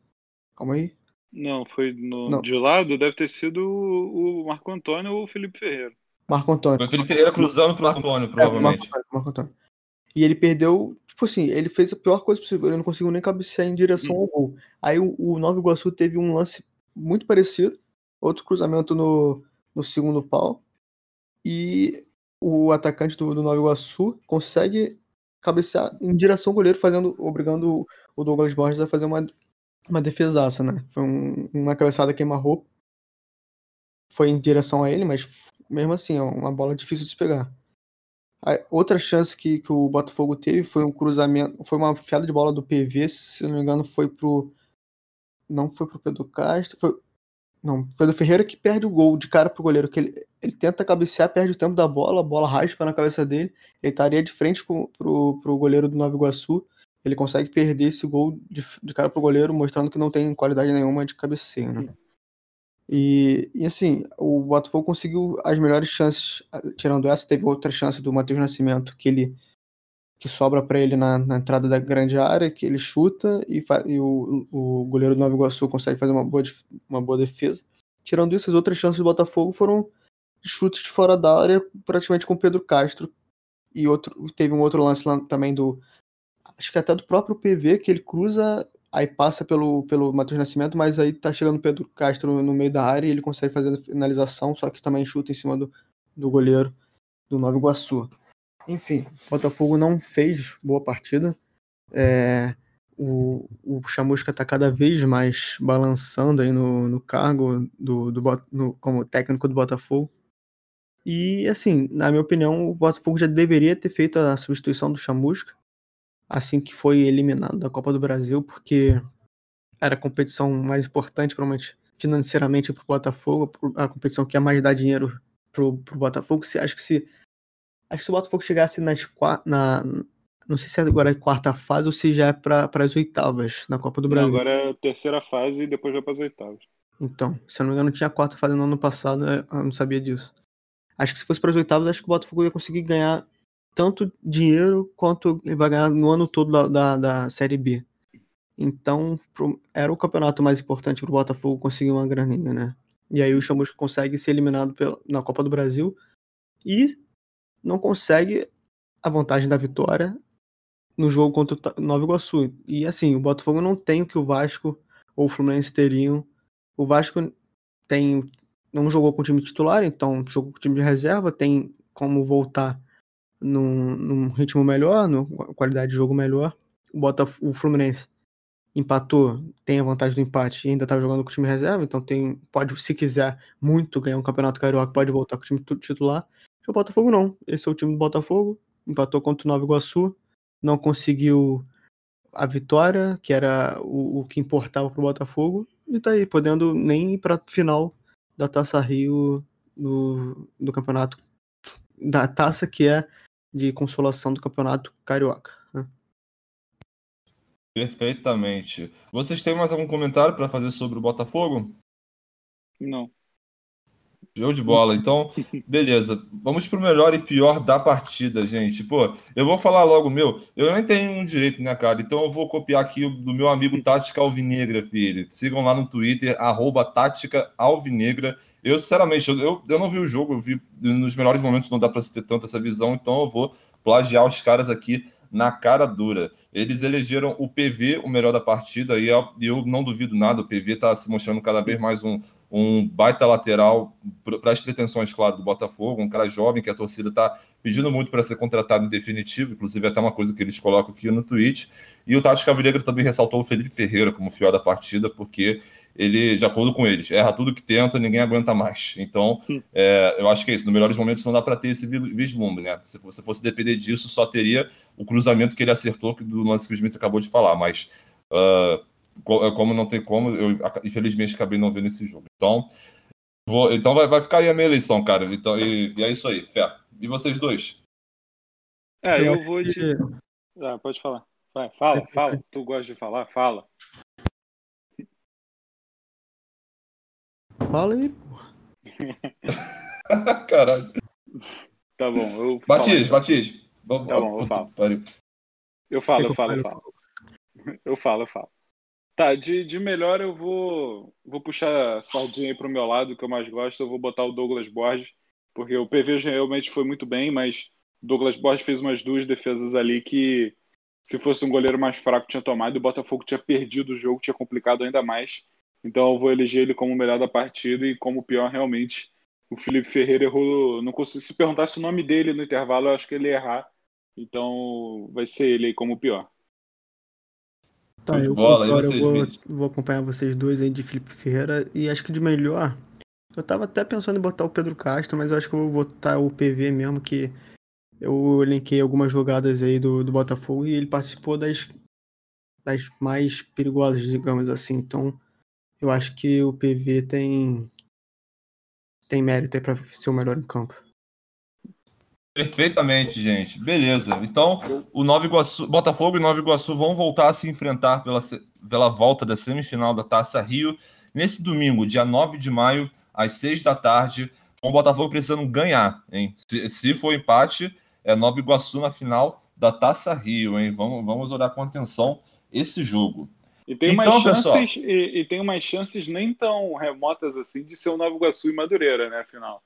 Calma aí. Não, foi no, Não. de lado, deve ter sido o Marco Antônio ou o Felipe Ferreira. Marco Antônio. Foi o Felipe Ferreira cruzando pro Marco Antônio, provavelmente. É, Marco, Marco Antônio. E ele perdeu, tipo assim, ele fez a pior coisa possível, ele não conseguiu nem cabecear em direção ao gol. Aí o, o Nova Iguaçu teve um lance muito parecido, outro cruzamento no, no segundo pau, e o atacante do, do Nova Iguaçu consegue cabecear em direção ao goleiro, fazendo, obrigando o Douglas Borges a fazer uma, uma defesaça, né? Foi um, uma cabeçada queima-roupa. Foi em direção a ele, mas mesmo assim, é uma bola difícil de pegar. A outra chance que, que o Botafogo teve foi um cruzamento, foi uma fiada de bola do PV, se não me engano, foi pro. Não foi pro Pedro Castro, foi. Não, Pedro Ferreira que perde o gol de cara pro goleiro, que ele, ele tenta cabecear, perde o tempo da bola, a bola raspa na cabeça dele, ele estaria de frente com, pro, pro goleiro do Nova Iguaçu, ele consegue perder esse gol de, de cara pro goleiro, mostrando que não tem qualidade nenhuma de cabeceio, né? E, e, assim, o Botafogo conseguiu as melhores chances, tirando essa, teve outra chance do Matheus Nascimento, que ele que sobra para ele na, na, entrada da grande área, que ele chuta e, e o, o, goleiro do Nova Iguaçu consegue fazer uma boa, uma boa defesa. Tirando isso, as outras chances do Botafogo foram chutes de fora da área, praticamente com o Pedro Castro. E outro, teve um outro lance lá também do. Acho que até do próprio PV, que ele cruza aí passa pelo, pelo Matheus Nascimento, mas aí tá chegando o Pedro Castro no meio da área e ele consegue fazer a finalização, só que também chuta em cima do, do goleiro do Nova Iguaçu. Enfim, o Botafogo não fez boa partida. É, o, o Chamusca está cada vez mais balançando aí no, no cargo do, do, no, como técnico do Botafogo. E, assim, na minha opinião, o Botafogo já deveria ter feito a substituição do Chamusca assim que foi eliminado da Copa do Brasil, porque era a competição mais importante, provavelmente, financeiramente para o Botafogo, a competição que ia mais dar dinheiro para o Botafogo. Se, acho que se acho que se o Botafogo chegasse nas na não sei se é agora a quarta fase ou se já é para as oitavas na Copa do Brasil. Não, agora é a terceira fase e depois vai para as oitavas. Então, se eu não me engano, tinha a quarta fase no ano passado, eu não sabia disso. Acho que se fosse para as oitavas, acho que o Botafogo ia conseguir ganhar tanto dinheiro quanto ele vai ganhar no ano todo da, da, da Série B. Então, pro, era o campeonato mais importante para o Botafogo conseguir uma graninha, né? E aí o Chamusca consegue ser eliminado pela, na Copa do Brasil e não consegue a vantagem da vitória no jogo contra o Nova Iguaçu. E assim, o Botafogo não tem o que o Vasco ou o Fluminense teriam. O Vasco tem não jogou com o time titular, então jogou com o time de reserva, tem como voltar num, num ritmo melhor, numa qualidade de jogo melhor. O, o Fluminense empatou, tem a vantagem do empate e ainda tá jogando com o time reserva, então tem, pode, se quiser muito ganhar um campeonato carioca, pode voltar com o time titular. o Botafogo não. Esse é o time do Botafogo, empatou contra o Nova Iguaçu, não conseguiu a vitória, que era o, o que importava pro Botafogo, e tá aí, podendo nem ir pra final da Taça Rio do, do campeonato, da taça que é de consolação do campeonato carioca. Né? Perfeitamente. Vocês têm mais algum comentário para fazer sobre o Botafogo? Não. Show de bola. Então, beleza. Vamos pro melhor e pior da partida, gente. Pô, eu vou falar logo meu. Eu nem tenho um direito, né, cara? Então eu vou copiar aqui do meu amigo Tática Alvinegra, filho. Sigam lá no Twitter, arroba Tática Alvinegra. Eu, sinceramente, eu, eu não vi o jogo, eu vi nos melhores momentos, não dá para ter tanto essa visão, então eu vou plagiar os caras aqui na cara dura. Eles elegeram o PV o melhor da partida e eu, eu não duvido nada, o PV está se mostrando cada vez mais um, um baita lateral para as pretensões, claro, do Botafogo, um cara jovem que a torcida está pedindo muito para ser contratado em definitivo, inclusive até uma coisa que eles colocam aqui no tweet. E o Tati Cavilegra também ressaltou o Felipe Ferreira como fiel da partida, porque ele, de acordo com eles, erra tudo que tenta, ninguém aguenta mais. Então, é, eu acho que é isso. Nos melhores momentos não dá para ter esse vislumbre, né? Se você fosse depender disso, só teria o cruzamento que ele acertou do lance que o Smith acabou de falar. Mas uh, como não tem como, eu infelizmente acabei não vendo esse jogo. Então, vou, então vai, vai ficar aí a minha eleição, cara. Então, e, e é isso aí, fé. E vocês dois? É, eu vou te. Ah, pode falar. Vai, fala, fala. Tu gosta de falar? Fala. Fala aí, porra. Caralho. Tá bom, eu. Batiz, Batiz. Vamos, tá bom, eu falo. Eu falo, eu falo, eu falo. Eu falo, eu falo. Tá, de, de melhor eu vou vou puxar a sardinha aí pro meu lado, que eu mais gosto, eu vou botar o Douglas Borges, porque o PV realmente foi muito bem, mas o Douglas Borges fez umas duas defesas ali que se fosse um goleiro mais fraco tinha tomado e o Botafogo tinha perdido o jogo, tinha complicado ainda mais. Então eu vou eleger ele como o melhor da partida e como o pior realmente. O Felipe Ferreira errou, não consigo se perguntasse o nome dele no intervalo, eu acho que ele ia errar. Então vai ser ele aí como o pior. Tá, eu, bola, agora eu vou, vou, acompanhar vocês dois aí de Felipe Ferreira e acho que de melhor. Eu tava até pensando em botar o Pedro Castro, mas eu acho que eu vou botar o PV mesmo, que eu linkei algumas jogadas aí do, do Botafogo e ele participou das, das mais perigosas, digamos assim. Então, eu acho que o PV tem tem mérito aí para ser o melhor em campo. Perfeitamente, gente. Beleza. Então, o Nova Iguaçu, Botafogo e Nova Iguaçu vão voltar a se enfrentar pela, pela volta da semifinal da Taça Rio nesse domingo, dia 9 de maio, às 6 da tarde, com o Botafogo precisando ganhar, hein? Se, se for empate, é Nova Iguaçu na final da Taça Rio, hein? Vamos, vamos olhar com atenção esse jogo. E tem, então, umas chances, e, e, tem umas chances nem tão remotas assim de ser o Nova Iguaçu e Madureira, né, afinal.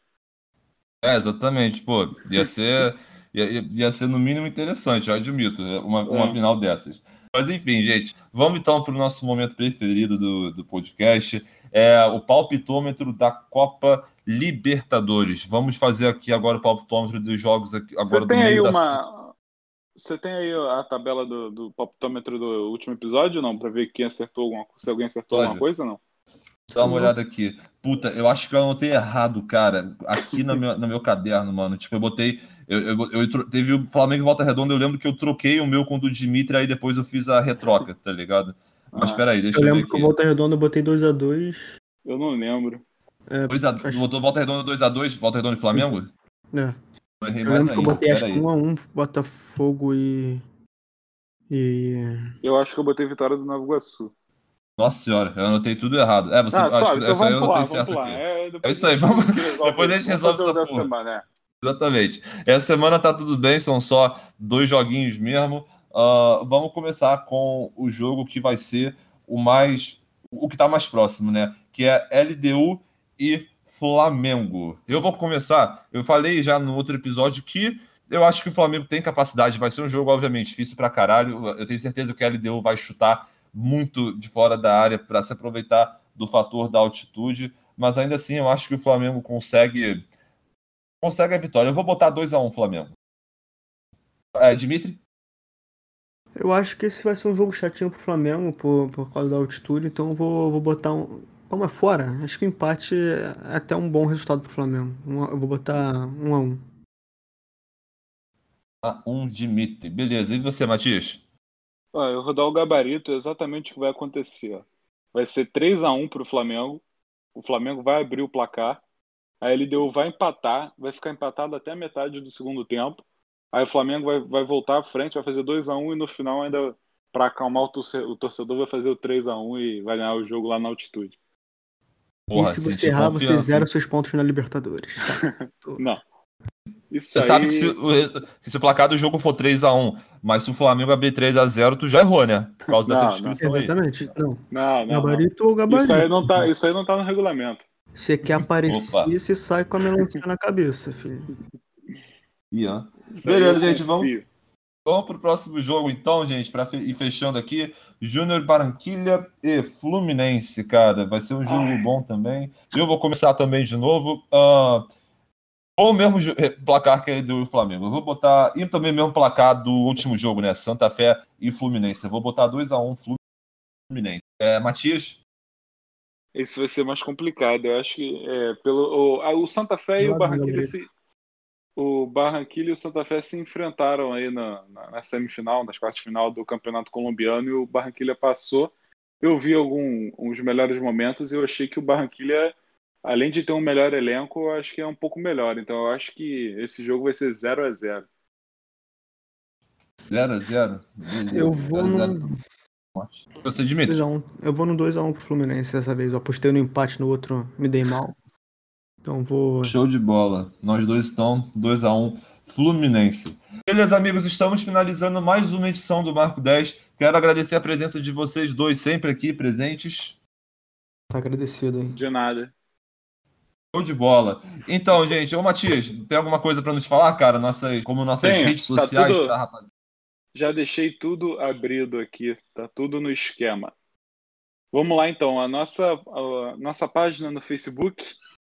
É, exatamente, pô, ia ser, ia, ia ser no mínimo interessante, eu admito, né, uma, uma é. final dessas. Mas enfim, gente, vamos então para o nosso momento preferido do, do podcast, é o palpitômetro da Copa Libertadores. Vamos fazer aqui agora o palpitômetro dos jogos aqui, agora Você tem aí uma... Você tem aí a tabela do, do palpitômetro do último episódio, não? Para ver quem acertou alguma se alguém acertou Pode. alguma coisa, não? Dá uma olhada aqui. Puta, eu acho que eu anotei errado, cara. Aqui no meu, no meu caderno, mano. Tipo, eu botei. Eu, eu, eu, teve o Flamengo e Volta Redonda, eu lembro que eu troquei o meu com o do Dimitri, aí depois eu fiz a retroca, tá ligado? Mas ah, peraí, deixa eu, eu lembro que o Volta Redonda eu botei 2x2. Eu não lembro. É, dois a, acho... Botou Volta Redonda 2x2, Volta Redonda e Flamengo? É. Eu, errei eu lembro que eu botei acho que 1x1, Botafogo e. E. Eu acho que eu botei vitória do Nova Iguaçu. Nossa senhora, eu anotei tudo errado. É, você ah, acho que então essa aí eu anotei certo aqui. É, é, isso aí, vamos. depois a gente resolve essa. Semana, é. Exatamente. Essa semana tá tudo bem, são só dois joguinhos mesmo. Uh, vamos começar com o jogo que vai ser o mais. o que tá mais próximo, né? Que é LDU e Flamengo. Eu vou começar. Eu falei já no outro episódio que eu acho que o Flamengo tem capacidade. Vai ser um jogo, obviamente, difícil pra caralho. Eu tenho certeza que a LDU vai chutar muito de fora da área para se aproveitar do fator da altitude, mas ainda assim eu acho que o Flamengo consegue consegue a vitória. Eu vou botar 2 a 1 um, Flamengo. É, Dimitri? Eu acho que esse vai ser um jogo chatinho pro Flamengo por, por causa da altitude, então eu vou, vou botar um. Como é fora, acho que o empate é até um bom resultado pro Flamengo. Eu vou botar 1 um a 1 um. A um Dimitri. Beleza. E você, Matias? Eu vou dar o gabarito exatamente o que vai acontecer. Vai ser 3 a 1 para o Flamengo. O Flamengo vai abrir o placar. A LDU vai empatar, vai ficar empatado até a metade do segundo tempo. Aí o Flamengo vai, vai voltar à frente, vai fazer 2 a 1 e no final ainda para acalmar o torcedor, o torcedor vai fazer o 3 a 1 e vai ganhar o jogo lá na altitude. Porra, e se você errar, você zera seus pontos na Libertadores. Tá? Não. Isso Você aí... sabe que se, se o placar do jogo for 3x1, mas se o Flamengo abrir 3x0, tu já errou, né? Por causa dessa descrição aí. Exatamente. Não. Não, não, gabarito ou gabarito. Isso aí, não tá, isso aí não tá no regulamento. Você quer aparecer, você sai com a melancia na cabeça, filho. Yeah. Beleza, gente, vamos, vamos pro próximo jogo então, gente, para ir fechando aqui. Júnior Barranquilha e Fluminense, cara. Vai ser um jogo Ai. bom também. Eu vou começar também de novo. Uh, ou o mesmo eh, placar que é do Flamengo. Eu vou botar. E também o mesmo placar do último jogo, né? Santa Fé e Fluminense. Eu vou botar 2x1 um, Fluminense. É, Matias? Esse vai ser mais complicado. Eu acho que é, pelo, o, o Santa Fé e o Barranquilla se, o Barranquilla e o Santa Fé se enfrentaram aí na, na, na semifinal, nas quartas de final do Campeonato Colombiano e o Barranquilla passou. Eu vi alguns melhores momentos e eu achei que o Barranquilla além de ter um melhor elenco, eu acho que é um pouco melhor. Então eu acho que esse jogo vai ser 0 a 0 0 a 0 Eu vou no... Você, Dimitri? Eu vou no 2x1 pro Fluminense dessa vez. Eu apostei no empate no outro, me dei mal. Então vou. Show de bola. Nós dois estão 2 a 1 um, Fluminense. Beleza, amigos, estamos finalizando mais uma edição do Marco 10. Quero agradecer a presença de vocês dois sempre aqui presentes. Tá agradecido, hein? De nada. Show de bola. Então, gente, ô Matias, tem alguma coisa para nos falar, cara? Nossa, como nossas Tenho, redes tá sociais, tudo- tá, rapaziada? Já deixei tudo abrido aqui, tá tudo no esquema. Vamos lá então, a nossa, a nossa página no Facebook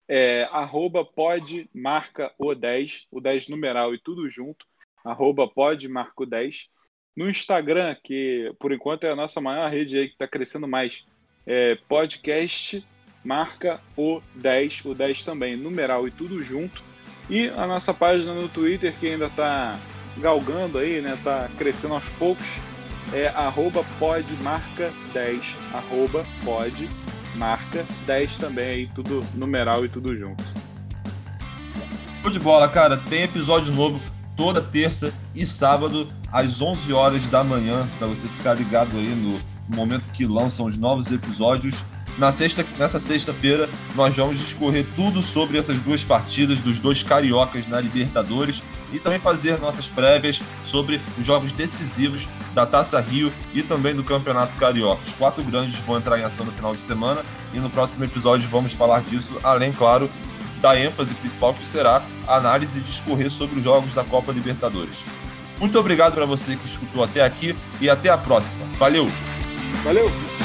é arroba pode marca o 10, o 10 numeral e tudo junto, arroba pode marca o 10. No Instagram, que por enquanto é a nossa maior rede aí que está crescendo mais, é podcast marca o 10, o 10 também, numeral e tudo junto. E a nossa página no Twitter, que ainda está galgando aí, né? Tá crescendo aos poucos. É arroba podmarca 10. Arroba podmarca 10 também aí, tudo numeral e tudo junto. Show de bola, cara. Tem episódio novo toda terça e sábado, às 11 horas da manhã, para você ficar ligado aí no momento que lançam os novos episódios. Na sexta, nessa sexta-feira, nós vamos discorrer tudo sobre essas duas partidas dos dois cariocas na Libertadores e também fazer nossas prévias sobre os jogos decisivos da Taça Rio e também do Campeonato Carioca. Os quatro grandes vão entrar em ação no final de semana e no próximo episódio vamos falar disso, além, claro, da ênfase principal que será a análise e discorrer sobre os jogos da Copa Libertadores. Muito obrigado para você que escutou até aqui e até a próxima. Valeu! Valeu!